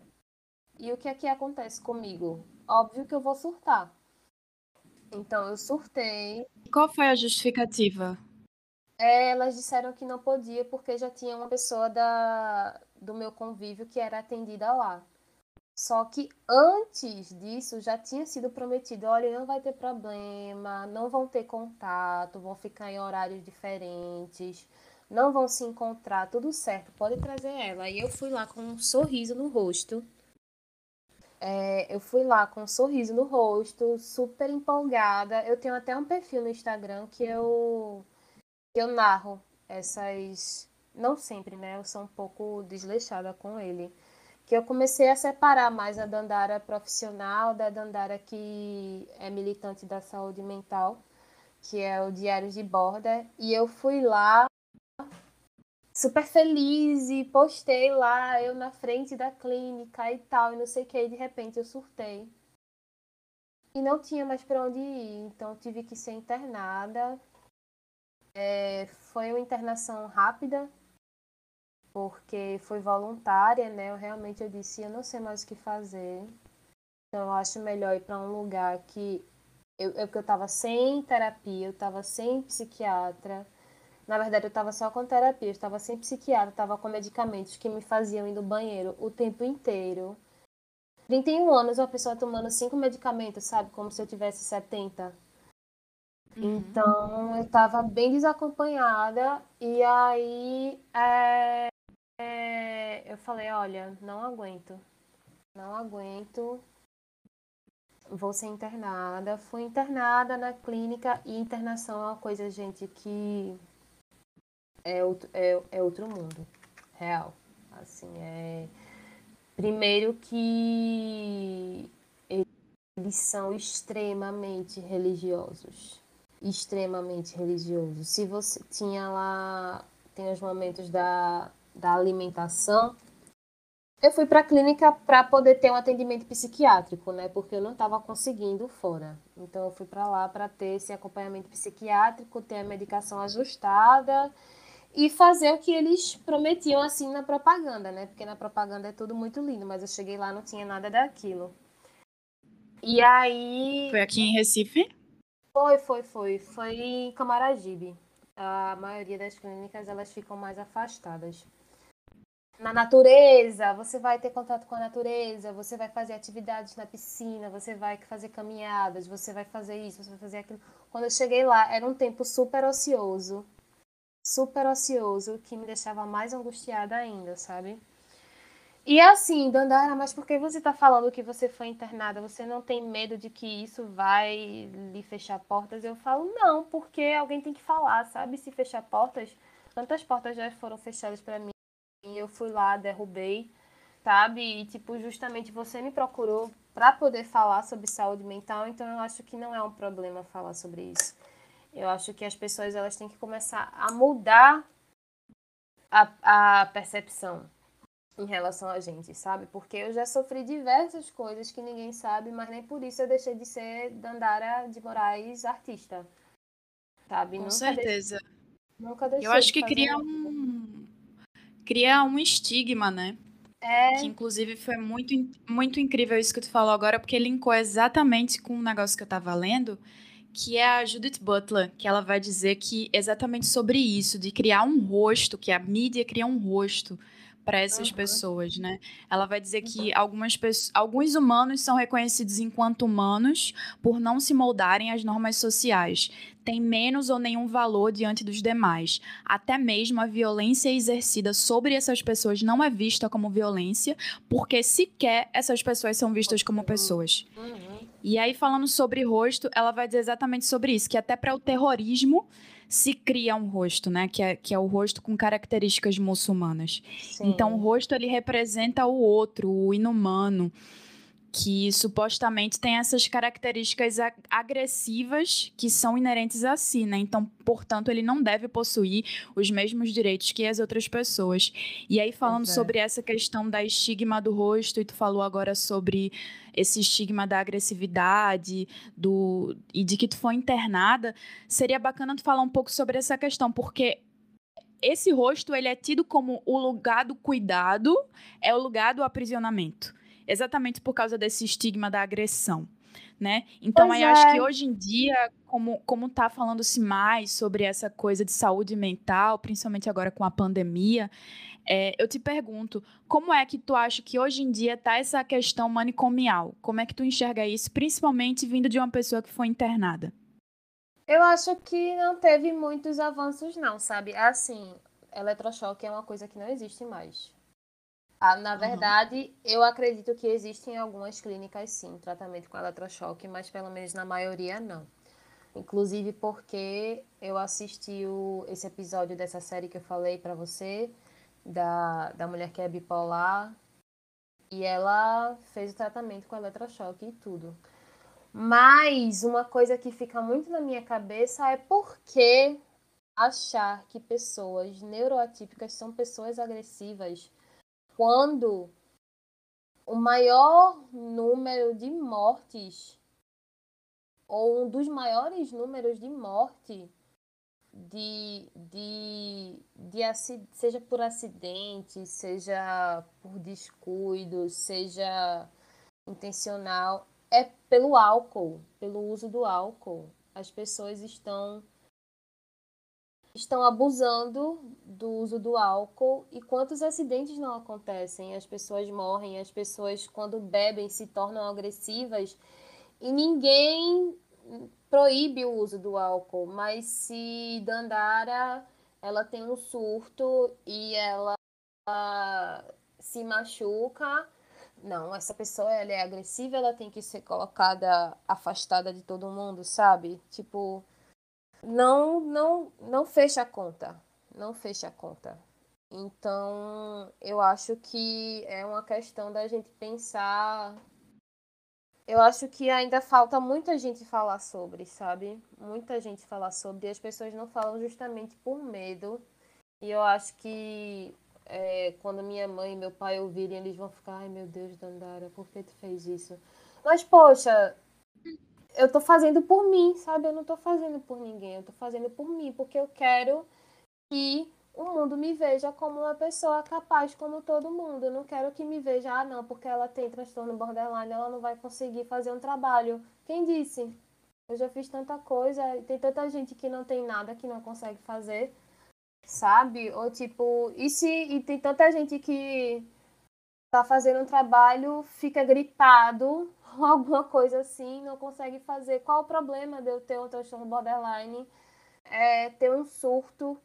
E o que é que acontece comigo? Óbvio que eu vou surtar. Então eu surtei. Qual foi a justificativa? É, elas disseram que não podia porque já tinha uma pessoa da, do meu convívio que era atendida lá. Só que antes disso já tinha sido prometido: olha, não vai ter problema, não vão ter contato, vão ficar em horários diferentes, não vão se encontrar, tudo certo, pode trazer ela. E eu fui lá com um sorriso no rosto é, eu fui lá com um sorriso no rosto, super empolgada. Eu tenho até um perfil no Instagram que eu, eu narro essas. Não sempre, né? Eu sou um pouco desleixada com ele. Que eu comecei a separar mais a Dandara profissional da Dandara que é militante da saúde mental, que é o Diário de Borda. E eu fui lá super feliz e postei lá, eu na frente da clínica e tal, e não sei o que, e de repente eu surtei. E não tinha mais para onde ir, então tive que ser internada. É, foi uma internação rápida, porque foi voluntária, né? Eu realmente eu disse, eu não sei mais o que fazer. Então eu acho melhor ir para um lugar que eu, eu, eu tava sem terapia, eu tava sem psiquiatra na verdade, eu estava só com terapia, eu estava sem psiquiatra, estava com medicamentos que me faziam ir no banheiro o tempo inteiro. 31 anos, uma pessoa tomando cinco medicamentos, sabe? Como se eu tivesse 70. Uhum. Então, eu estava bem desacompanhada. E aí, é, é, eu falei: olha, não aguento. Não aguento. Vou ser internada. Fui internada na clínica. E internação é uma coisa, gente, que é outro, é, é outro mundo, real. Assim, é... Primeiro que eles são extremamente religiosos. Extremamente religiosos. Se você tinha lá, tem os momentos da, da alimentação, eu fui para a clínica para poder ter um atendimento psiquiátrico, né? Porque eu não estava conseguindo fora. Então eu fui para lá para ter esse acompanhamento psiquiátrico, ter a medicação ajustada e fazer o que eles prometiam assim na propaganda, né? Porque na propaganda é tudo muito lindo, mas eu cheguei lá não tinha nada daquilo. E aí. Foi aqui em Recife? Foi, foi, foi. Foi em Camaragibe. A maioria das clínicas elas ficam mais afastadas. Na natureza, você vai ter contato com a natureza, você vai fazer atividades na piscina, você vai fazer caminhadas, você vai fazer isso, você vai fazer aquilo. Quando eu cheguei lá, era um tempo super ocioso super ocioso que me deixava mais angustiada ainda, sabe? E assim, Dandara, mas por que você tá falando que você foi internada? Você não tem medo de que isso vai lhe fechar portas? Eu falo, não, porque alguém tem que falar, sabe? Se fechar portas, tantas portas já foram fechadas para mim. Eu fui lá, derrubei, sabe? E, tipo, justamente você me procurou para poder falar sobre saúde mental, então eu acho que não é um problema falar sobre isso. Eu acho que as pessoas elas têm que começar a mudar a, a percepção em relação a gente, sabe? Porque eu já sofri diversas coisas que ninguém sabe, mas nem por isso eu deixei de ser Dandara de Moraes artista. Sabe? Com nunca certeza. Deixei, nunca deixei. Eu acho que cria um, cria um estigma, né? É. Que inclusive foi muito, muito incrível isso que tu falou agora, porque linkou exatamente com um negócio que eu tava lendo, que é a Judith Butler, que ela vai dizer que exatamente sobre isso, de criar um rosto, que a mídia cria um rosto para essas uhum. pessoas, né? Ela vai dizer que uhum. algumas pessoas, alguns humanos são reconhecidos enquanto humanos por não se moldarem às normas sociais, têm menos ou nenhum valor diante dos demais. Até mesmo a violência exercida sobre essas pessoas não é vista como violência, porque sequer essas pessoas são vistas como pessoas. Uhum. E aí falando sobre rosto, ela vai dizer exatamente sobre isso, que até para o terrorismo se cria um rosto, né? Que é, que é o rosto com características muçulmanas. Sim. Então, o rosto ele representa o outro, o inumano que supostamente tem essas características agressivas que são inerentes a si, né? Então, portanto, ele não deve possuir os mesmos direitos que as outras pessoas. E aí, falando é. sobre essa questão da estigma do rosto, e tu falou agora sobre esse estigma da agressividade, do e de que tu foi internada, seria bacana tu falar um pouco sobre essa questão, porque esse rosto ele é tido como o lugar do cuidado, é o lugar do aprisionamento exatamente por causa desse estigma da agressão. Né? Então, pois aí é. acho que hoje em dia, como, como tá falando-se mais sobre essa coisa de saúde mental, principalmente agora com a pandemia, é, eu te pergunto, como é que tu acha que hoje em dia tá essa questão manicomial? Como é que tu enxerga isso, principalmente vindo de uma pessoa que foi internada? Eu acho que não teve muitos avanços, não, sabe? Assim, eletrochoque é uma coisa que não existe mais. Ah, na verdade, uhum. eu acredito que existem algumas clínicas sim, tratamento com eletrochoque, mas pelo menos na maioria não. Inclusive porque eu assisti o, esse episódio dessa série que eu falei para você, da, da mulher que é bipolar, e ela fez o tratamento com eletrochoque e tudo. Mas uma coisa que fica muito na minha cabeça é por que achar que pessoas neuroatípicas são pessoas agressivas quando o maior número de mortes, ou um dos maiores números de morte, de, de, de seja por acidente, seja por descuido, seja intencional, é pelo álcool, pelo uso do álcool. As pessoas estão estão abusando do uso do álcool e quantos acidentes não acontecem? As pessoas morrem, as pessoas quando bebem se tornam agressivas e ninguém proíbe o uso do álcool, mas se Dandara ela tem um surto e ela se machuca, não, essa pessoa ela é agressiva, ela tem que ser colocada afastada de todo mundo, sabe? Tipo, não, não, não fecha a conta. Não fecha a conta. Então, eu acho que é uma questão da gente pensar. Eu acho que ainda falta muita gente falar sobre, sabe? Muita gente falar sobre. E as pessoas não falam justamente por medo. E eu acho que é, quando minha mãe e meu pai ouvirem, eles vão ficar: ai meu Deus, Dandara, por que tu fez isso? Mas, poxa, eu tô fazendo por mim, sabe? Eu não tô fazendo por ninguém, eu tô fazendo por mim, porque eu quero que o mundo me veja como uma pessoa capaz como todo mundo. Eu não quero que me veja, ah, não, porque ela tem transtorno borderline, ela não vai conseguir fazer um trabalho. Quem disse? Eu já fiz tanta coisa, tem tanta gente que não tem nada, que não consegue fazer, sabe? Ou tipo, e se e tem tanta gente que tá fazendo um trabalho, fica gripado, alguma coisa assim, não consegue fazer. Qual o problema de eu ter um transtorno borderline? É ter um surto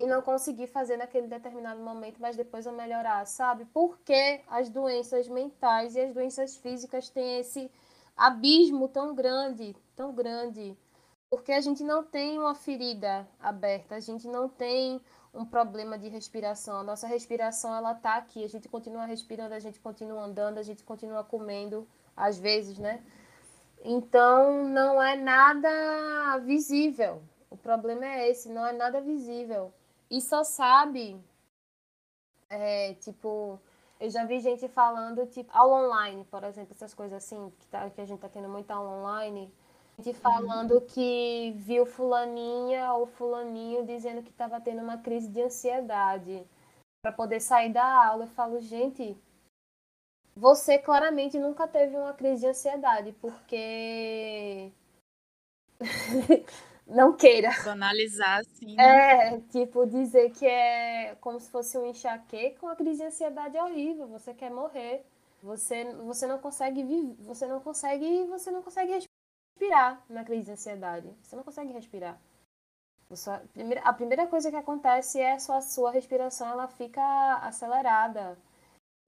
e não conseguir fazer naquele determinado momento, mas depois eu melhorar, sabe? Porque as doenças mentais e as doenças físicas têm esse abismo tão grande, tão grande. Porque a gente não tem uma ferida aberta, a gente não tem um problema de respiração. A nossa respiração ela tá aqui, a gente continua respirando, a gente continua andando, a gente continua comendo, às vezes, né? Então não é nada visível. O problema é esse, não é nada visível. E só sabe, é, tipo, eu já vi gente falando, tipo, aula online, por exemplo, essas coisas assim, que, tá, que a gente tá tendo muita aula online gente falando uhum. que viu fulaninha ou fulaninho dizendo que estava tendo uma crise de ansiedade. para poder sair da aula. Eu falo, gente, você claramente nunca teve uma crise de ansiedade, porque não queira. Banalizar, assim. Né? É, tipo, dizer que é como se fosse um enxaqueca, uma crise de ansiedade é horrível, você quer morrer. Você, você não consegue viver, você não consegue, você não consegue respirar na crise de ansiedade. Você não consegue respirar. A primeira coisa que acontece é a sua respiração ela fica acelerada.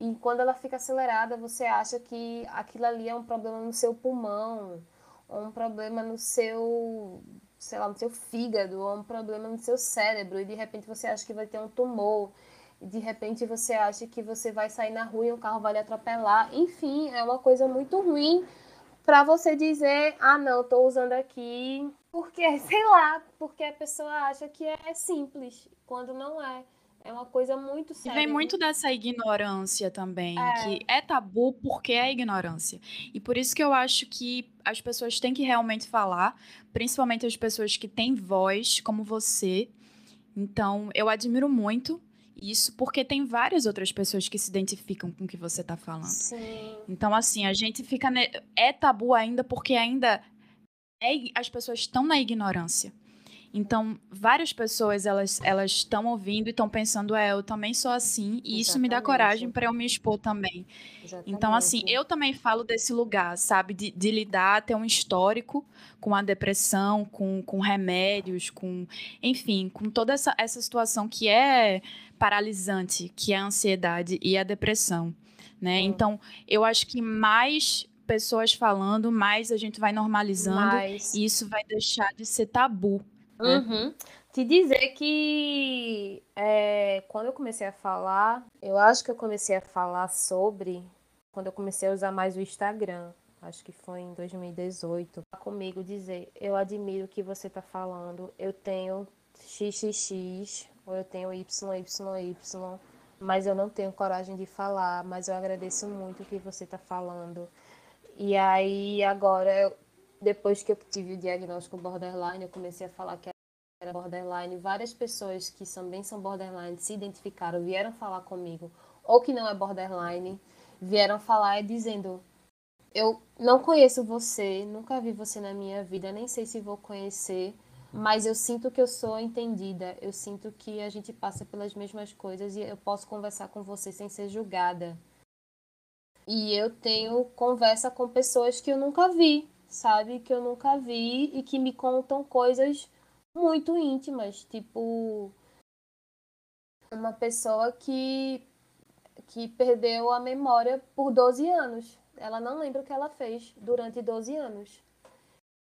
E quando ela fica acelerada, você acha que aquilo ali é um problema no seu pulmão, ou um problema no seu, sei lá, no seu fígado, ou um problema no seu cérebro, e de repente você acha que vai ter um tumor, e de repente você acha que você vai sair na rua e um carro vai lhe atropelar. Enfim, é uma coisa muito ruim para você dizer, ah, não, estou usando aqui porque, sei lá, porque a pessoa acha que é simples, quando não é. É uma coisa muito séria. E vem muito dessa ignorância também, é. que é tabu porque é ignorância. E por isso que eu acho que as pessoas têm que realmente falar, principalmente as pessoas que têm voz, como você. Então, eu admiro muito isso, porque tem várias outras pessoas que se identificam com o que você está falando. Sim. Então, assim, a gente fica. Ne... É tabu ainda porque ainda é, as pessoas estão na ignorância. Então, várias pessoas elas elas estão ouvindo e estão pensando, é, eu também sou assim, e Exatamente. isso me dá coragem para eu me expor também. Exatamente. Então, assim, eu também falo desse lugar, sabe, de, de, lidar, ter um histórico com a depressão, com, com remédios, com, enfim, com toda essa, essa situação que é paralisante, que é a ansiedade e a depressão, né? Hum. Então, eu acho que mais pessoas falando, mais a gente vai normalizando mais. e isso vai deixar de ser tabu. Né? Uhum. Te dizer que é, quando eu comecei a falar, eu acho que eu comecei a falar sobre quando eu comecei a usar mais o Instagram. Acho que foi em 2018. Comigo dizer, eu admiro o que você está falando. Eu tenho XXX ou eu tenho YYY, mas eu não tenho coragem de falar. Mas eu agradeço muito o que você está falando. E aí, agora, depois que eu tive o diagnóstico borderline, eu comecei a falar que era borderline. Várias pessoas que também são borderline se identificaram, vieram falar comigo, ou que não é borderline, vieram falar dizendo: Eu não conheço você, nunca vi você na minha vida, nem sei se vou conhecer, mas eu sinto que eu sou entendida, eu sinto que a gente passa pelas mesmas coisas e eu posso conversar com você sem ser julgada. E eu tenho conversa com pessoas que eu nunca vi, sabe? Que eu nunca vi e que me contam coisas muito íntimas, tipo uma pessoa que que perdeu a memória por 12 anos. Ela não lembra o que ela fez durante 12 anos.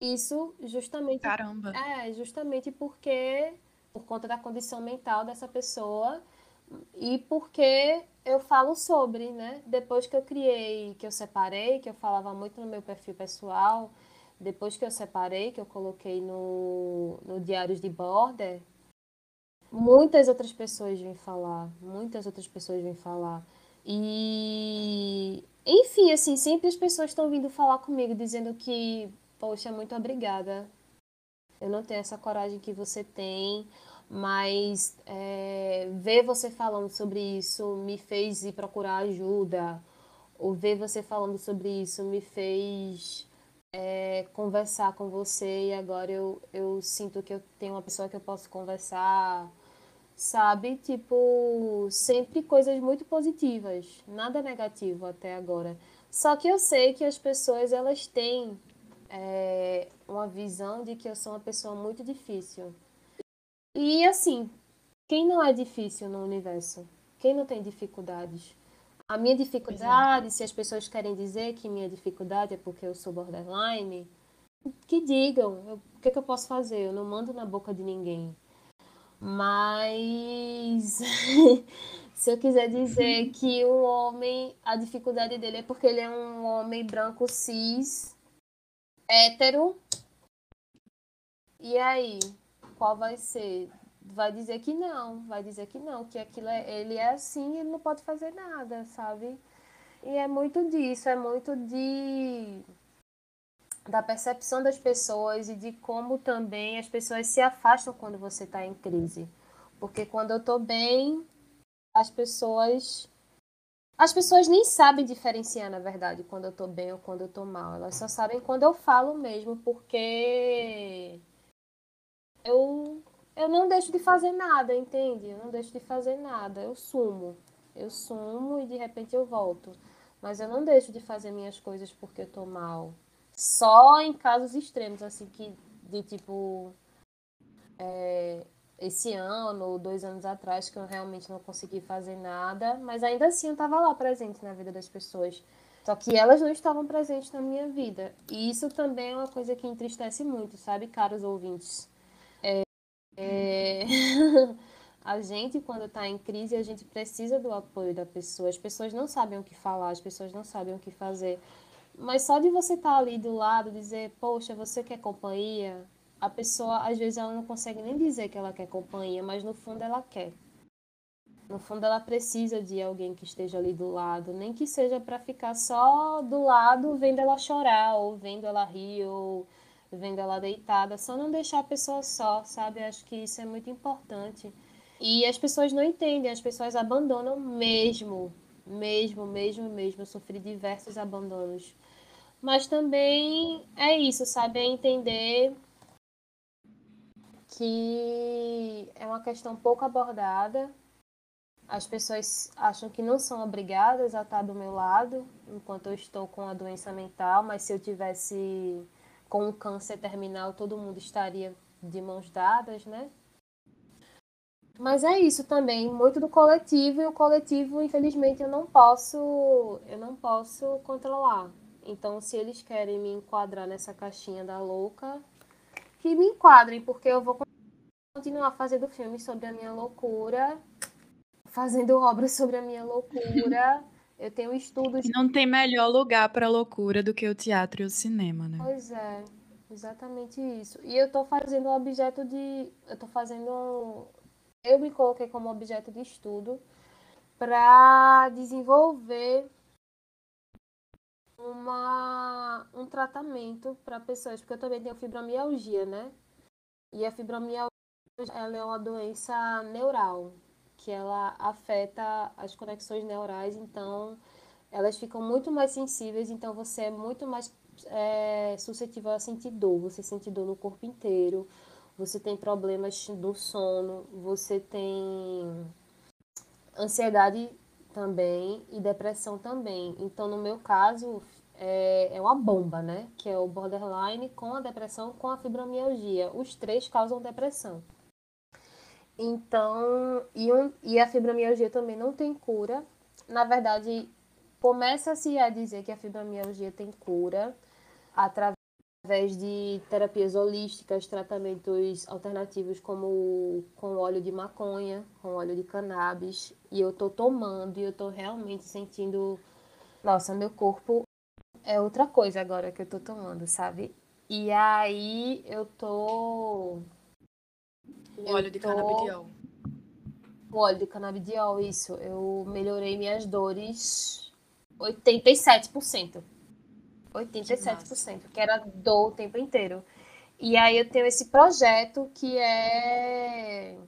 Isso justamente Caramba. É, justamente porque por conta da condição mental dessa pessoa e porque eu falo sobre, né? Depois que eu criei, que eu separei, que eu falava muito no meu perfil pessoal, depois que eu separei, que eu coloquei no, no Diários de Border, muitas outras pessoas vêm falar, muitas outras pessoas vêm falar. E, enfim, assim, sempre as pessoas estão vindo falar comigo, dizendo que, poxa, muito obrigada. Eu não tenho essa coragem que você tem, mas é, ver você falando sobre isso me fez ir procurar ajuda, ou ver você falando sobre isso me fez é, conversar com você e agora eu, eu sinto que eu tenho uma pessoa que eu posso conversar, sabe? Tipo, sempre coisas muito positivas, nada negativo até agora. Só que eu sei que as pessoas elas têm é, uma visão de que eu sou uma pessoa muito difícil e assim, quem não é difícil no universo? Quem não tem dificuldades? A minha dificuldade, se as pessoas querem dizer que minha dificuldade é porque eu sou borderline, que digam. Eu, o que, é que eu posso fazer? Eu não mando na boca de ninguém. Mas se eu quiser dizer que o homem, a dificuldade dele é porque ele é um homem branco cis, hétero. E aí? Qual vai ser? Vai dizer que não, vai dizer que não, que aquilo é, ele é assim, ele não pode fazer nada, sabe? E é muito disso, é muito de da percepção das pessoas e de como também as pessoas se afastam quando você está em crise. Porque quando eu estou bem, as pessoas as pessoas nem sabem diferenciar, na verdade, quando eu tô bem ou quando eu tô mal. Elas só sabem quando eu falo mesmo, porque eu, eu não deixo de fazer nada, entende? Eu não deixo de fazer nada. Eu sumo. Eu sumo e de repente eu volto. Mas eu não deixo de fazer minhas coisas porque eu tô mal. Só em casos extremos, assim, que de tipo. É, esse ano ou dois anos atrás que eu realmente não consegui fazer nada, mas ainda assim eu estava lá presente na vida das pessoas. Só que elas não estavam presentes na minha vida. E isso também é uma coisa que entristece muito, sabe, caros ouvintes? É, a gente, quando está em crise, a gente precisa do apoio da pessoa. As pessoas não sabem o que falar, as pessoas não sabem o que fazer. Mas só de você estar tá ali do lado, dizer, poxa, você quer companhia? a pessoa, às vezes, ela não consegue nem dizer que ela quer companhia, mas no fundo ela quer. No fundo, ela precisa de alguém que esteja ali do lado, nem que seja para ficar só do lado vendo ela chorar, ou vendo ela rir, ou vendo ela deitada, só não deixar a pessoa só, sabe? Acho que isso é muito importante. E as pessoas não entendem, as pessoas abandonam mesmo, mesmo, mesmo, mesmo. Eu sofri diversos abandonos. Mas também é isso, sabe? É entender que é uma questão pouco abordada. As pessoas acham que não são obrigadas a estar do meu lado enquanto eu estou com a doença mental, mas se eu tivesse com um câncer terminal, todo mundo estaria de mãos dadas, né? Mas é isso também, muito do coletivo e o coletivo, infelizmente, eu não posso, eu não posso controlar. Então, se eles querem me enquadrar nessa caixinha da louca, que me enquadrem, porque eu vou continuar fazendo filmes sobre a minha loucura, fazendo obras sobre a minha loucura. Eu tenho estudos. Não tem melhor lugar para loucura do que o teatro e o cinema, né? Pois é, exatamente isso. E eu tô fazendo um objeto de. Eu tô fazendo. Eu me coloquei como objeto de estudo para desenvolver uma, um tratamento para pessoas, porque eu também tenho fibromialgia, né? E a fibromialgia ela é uma doença neural, que ela afeta as conexões neurais, então elas ficam muito mais sensíveis, então você é muito mais é, suscetível a sentir dor, você sente dor no corpo inteiro, você tem problemas do sono, você tem ansiedade também e depressão também. Então, no meu caso, é, é uma bomba, né? Que é o borderline com a depressão, com a fibromialgia. Os três causam depressão. Então, e, um, e a fibromialgia também não tem cura. Na verdade, começa-se a dizer que a fibromialgia tem cura através de terapias holísticas, tratamentos alternativos como com óleo de maconha, com óleo de cannabis. E eu tô tomando e eu tô realmente sentindo, nossa, meu corpo é outra coisa agora que eu tô tomando, sabe? E aí eu tô o óleo de tô... canabidiol. O óleo de canabidiol, isso. Eu melhorei minhas dores 87%. 87%, que, que era dor o tempo inteiro. E aí eu tenho esse projeto que é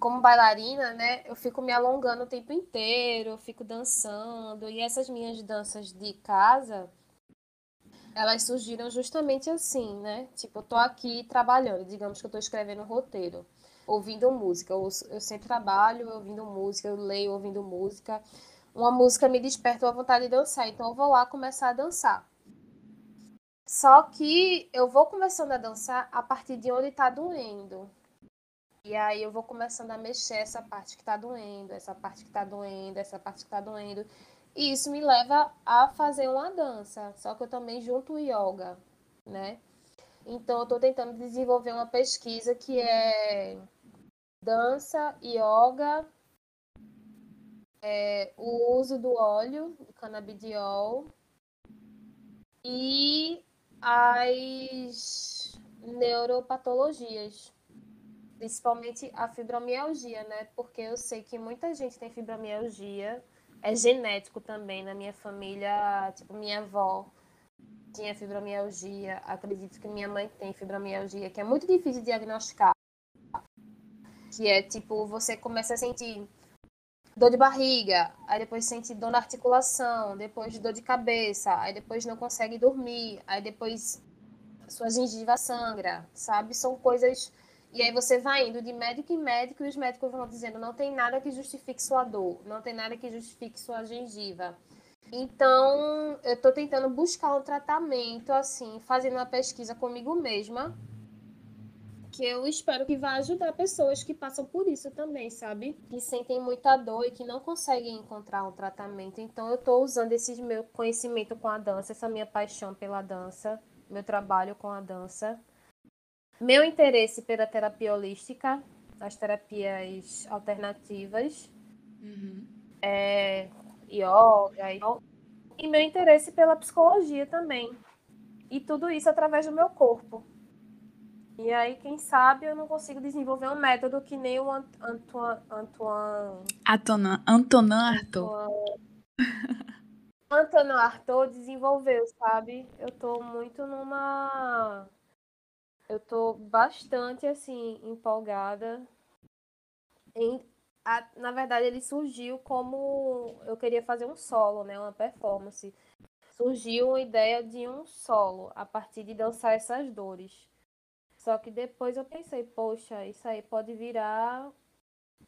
como bailarina, né, eu fico me alongando o tempo inteiro, eu fico dançando, e essas minhas danças de casa, elas surgiram justamente assim, né? Tipo, eu tô aqui trabalhando, digamos que eu tô escrevendo um roteiro, ouvindo música. Eu, eu sempre trabalho ouvindo música, eu leio ouvindo música. Uma música me desperta a vontade de dançar, então eu vou lá começar a dançar. Só que eu vou começando a dançar a partir de onde tá doendo. E aí eu vou começando a mexer essa parte que tá doendo, essa parte que tá doendo, essa parte que tá doendo. E isso me leva a fazer uma dança, só que eu também junto o yoga, né? Então eu estou tentando desenvolver uma pesquisa que é dança, yoga, é, o uso do óleo, do canabidiol e as neuropatologias, principalmente a fibromialgia, né? Porque eu sei que muita gente tem fibromialgia é genético também na minha família. Tipo, minha avó tinha fibromialgia. Acredito que minha mãe tem fibromialgia, que é muito difícil de diagnosticar. Que é tipo, você começa a sentir dor de barriga, aí depois sente dor na articulação, depois dor de cabeça, aí depois não consegue dormir, aí depois sua gengiva sangra, sabe? São coisas. E aí você vai indo de médico em médico e os médicos vão dizendo não tem nada que justifique sua dor, não tem nada que justifique sua gengiva. Então, eu estou tentando buscar um tratamento, assim, fazendo uma pesquisa comigo mesma, que eu espero que vai ajudar pessoas que passam por isso também, sabe? Que sentem muita dor e que não conseguem encontrar um tratamento. Então, eu estou usando esse meu conhecimento com a dança, essa minha paixão pela dança, meu trabalho com a dança, meu interesse pela terapia holística, as terapias alternativas, uhum. é, yoga e, e meu interesse pela psicologia também. E tudo isso através do meu corpo. E aí, quem sabe, eu não consigo desenvolver um método que nem o Antoine. Antoine. Antonin, Antonin Arthur. Antonin Arthur desenvolveu, sabe? Eu tô muito numa. Eu tô bastante, assim, empolgada em a, na verdade, ele surgiu como eu queria fazer um solo, né, uma performance. Surgiu a ideia de um solo a partir de dançar essas dores. Só que depois eu pensei, poxa, isso aí pode virar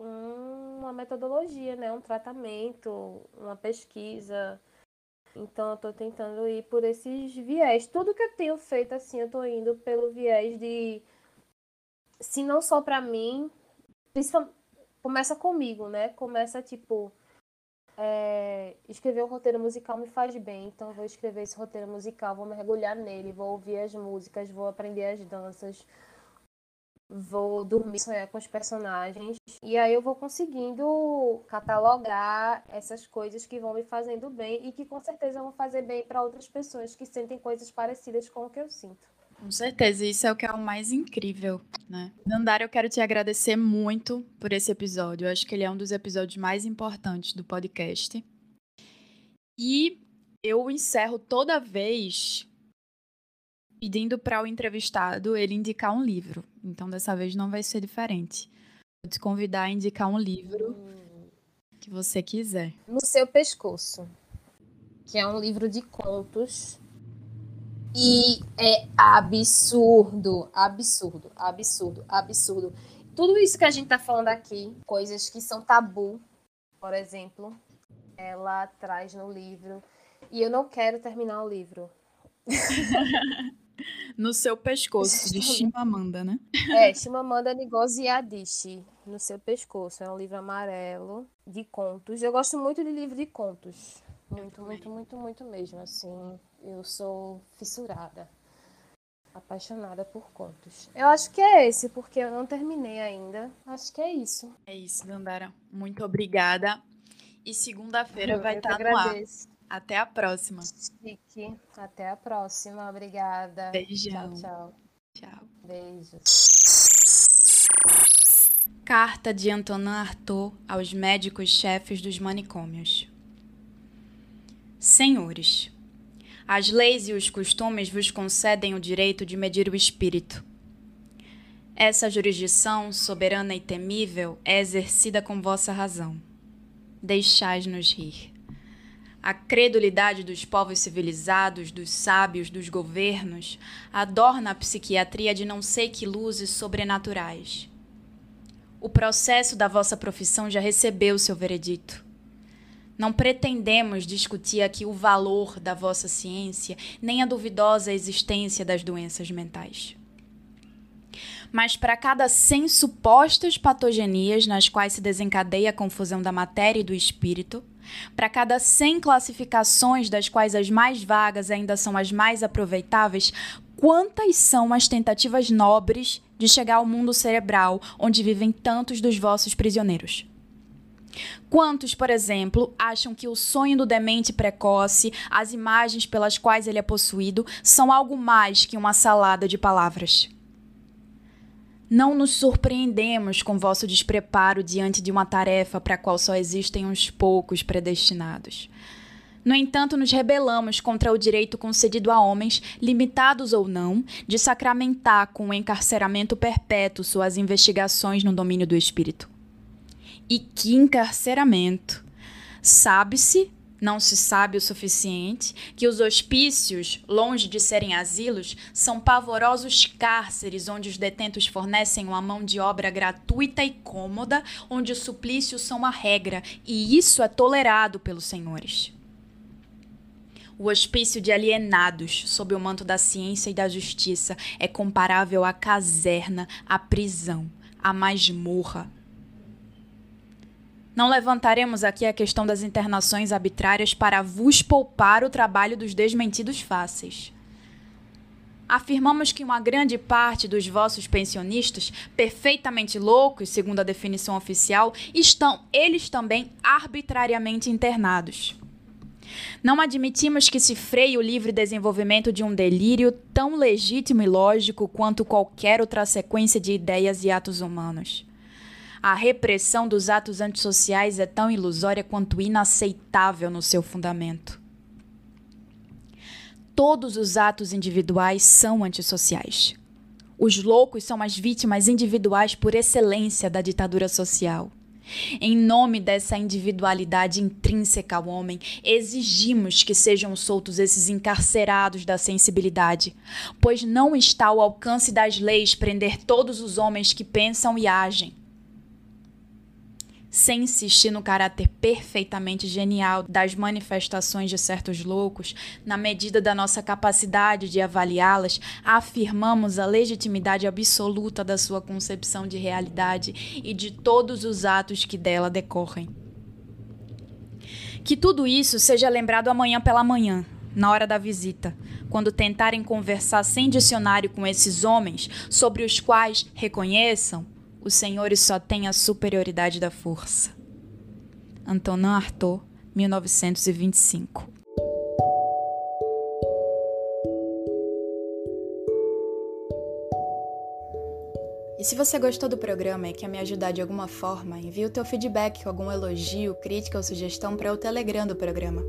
um, uma metodologia, né, um tratamento, uma pesquisa. Então eu estou tentando ir por esses viés. Tudo que eu tenho feito assim, eu estou indo pelo viés de se não só para mim, principalmente começa comigo, né? Começa tipo. É, escrever um roteiro musical me faz bem, então vou escrever esse roteiro musical, vou mergulhar nele, vou ouvir as músicas, vou aprender as danças, vou dormir, sonhar com os personagens, e aí eu vou conseguindo catalogar essas coisas que vão me fazendo bem e que com certeza vão fazer bem para outras pessoas que sentem coisas parecidas com o que eu sinto. Com certeza, isso é o que é o mais incrível, né? Dandara, eu quero te agradecer muito por esse episódio. Eu acho que ele é um dos episódios mais importantes do podcast. E eu encerro toda vez pedindo para o entrevistado ele indicar um livro. Então, dessa vez não vai ser diferente. Vou te convidar a indicar um livro que você quiser. No seu pescoço, que é um livro de contos e é absurdo, absurdo, absurdo, absurdo. Tudo isso que a gente tá falando aqui, coisas que são tabu, por exemplo, ela traz no livro. E eu não quero terminar o livro. no seu pescoço, de Chimamanda, né? É, Chimamanda Ngozi Adichie, no seu pescoço. É um livro amarelo de contos. Eu gosto muito de livro de contos. Muito, muito, muito, muito mesmo, assim. Eu sou fissurada, apaixonada por contos. Eu acho que é esse, porque eu não terminei ainda. Acho que é isso. É isso, Dandara. Muito obrigada. E segunda-feira vai estar no ar. Até a próxima. Chique. Até a próxima. Obrigada. Beijão. Tchau, tchau. Tchau. Beijos. Carta de Antonin Artaud aos médicos-chefes dos manicômios. Senhores, as leis e os costumes vos concedem o direito de medir o espírito. Essa jurisdição, soberana e temível, é exercida com vossa razão. Deixais-nos rir. A credulidade dos povos civilizados, dos sábios, dos governos, adorna a psiquiatria de não sei que luzes sobrenaturais. O processo da vossa profissão já recebeu seu veredito. Não pretendemos discutir aqui o valor da vossa ciência, nem a duvidosa existência das doenças mentais. Mas para cada 100 supostas patogenias nas quais se desencadeia a confusão da matéria e do espírito, para cada 100 classificações das quais as mais vagas ainda são as mais aproveitáveis, quantas são as tentativas nobres de chegar ao mundo cerebral onde vivem tantos dos vossos prisioneiros? Quantos, por exemplo, acham que o sonho do demente precoce, as imagens pelas quais ele é possuído, são algo mais que uma salada de palavras? Não nos surpreendemos com vosso despreparo diante de uma tarefa para a qual só existem uns poucos predestinados. No entanto, nos rebelamos contra o direito concedido a homens, limitados ou não, de sacramentar com o encarceramento perpétuo suas investigações no domínio do espírito. E que encarceramento! Sabe-se não se sabe o suficiente que os hospícios, longe de serem asilos, são pavorosos cárceres onde os detentos fornecem uma mão de obra gratuita e cômoda, onde os suplícios são a regra, e isso é tolerado pelos senhores. O hospício de alienados, sob o manto da ciência e da justiça, é comparável à caserna, à prisão, à masmorra, não levantaremos aqui a questão das internações arbitrárias para vos poupar o trabalho dos desmentidos fáceis. Afirmamos que uma grande parte dos vossos pensionistas, perfeitamente loucos, segundo a definição oficial, estão eles também arbitrariamente internados. Não admitimos que se freie o livre desenvolvimento de um delírio tão legítimo e lógico quanto qualquer outra sequência de ideias e atos humanos. A repressão dos atos antissociais é tão ilusória quanto inaceitável no seu fundamento. Todos os atos individuais são antissociais. Os loucos são as vítimas individuais por excelência da ditadura social. Em nome dessa individualidade intrínseca ao homem, exigimos que sejam soltos esses encarcerados da sensibilidade, pois não está ao alcance das leis prender todos os homens que pensam e agem sem insistir no caráter perfeitamente genial das manifestações de certos loucos, na medida da nossa capacidade de avaliá-las, afirmamos a legitimidade absoluta da sua concepção de realidade e de todos os atos que dela decorrem. Que tudo isso seja lembrado amanhã pela manhã, na hora da visita, quando tentarem conversar sem dicionário com esses homens, sobre os quais reconheçam os senhores só têm a superioridade da força. Antonin Artaud, 1925. E se você gostou do programa e quer me ajudar de alguma forma, envie o teu feedback, algum elogio, crítica ou sugestão para o Telegram do programa.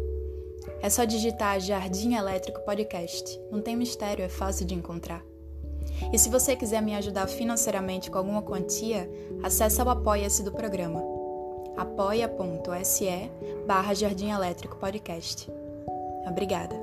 É só digitar Jardim Elétrico Podcast. Não tem mistério, é fácil de encontrar. E se você quiser me ajudar financeiramente com alguma quantia, acesse o apoia-se do programa apoia.se barra Jardim Elétrico Podcast. Obrigada!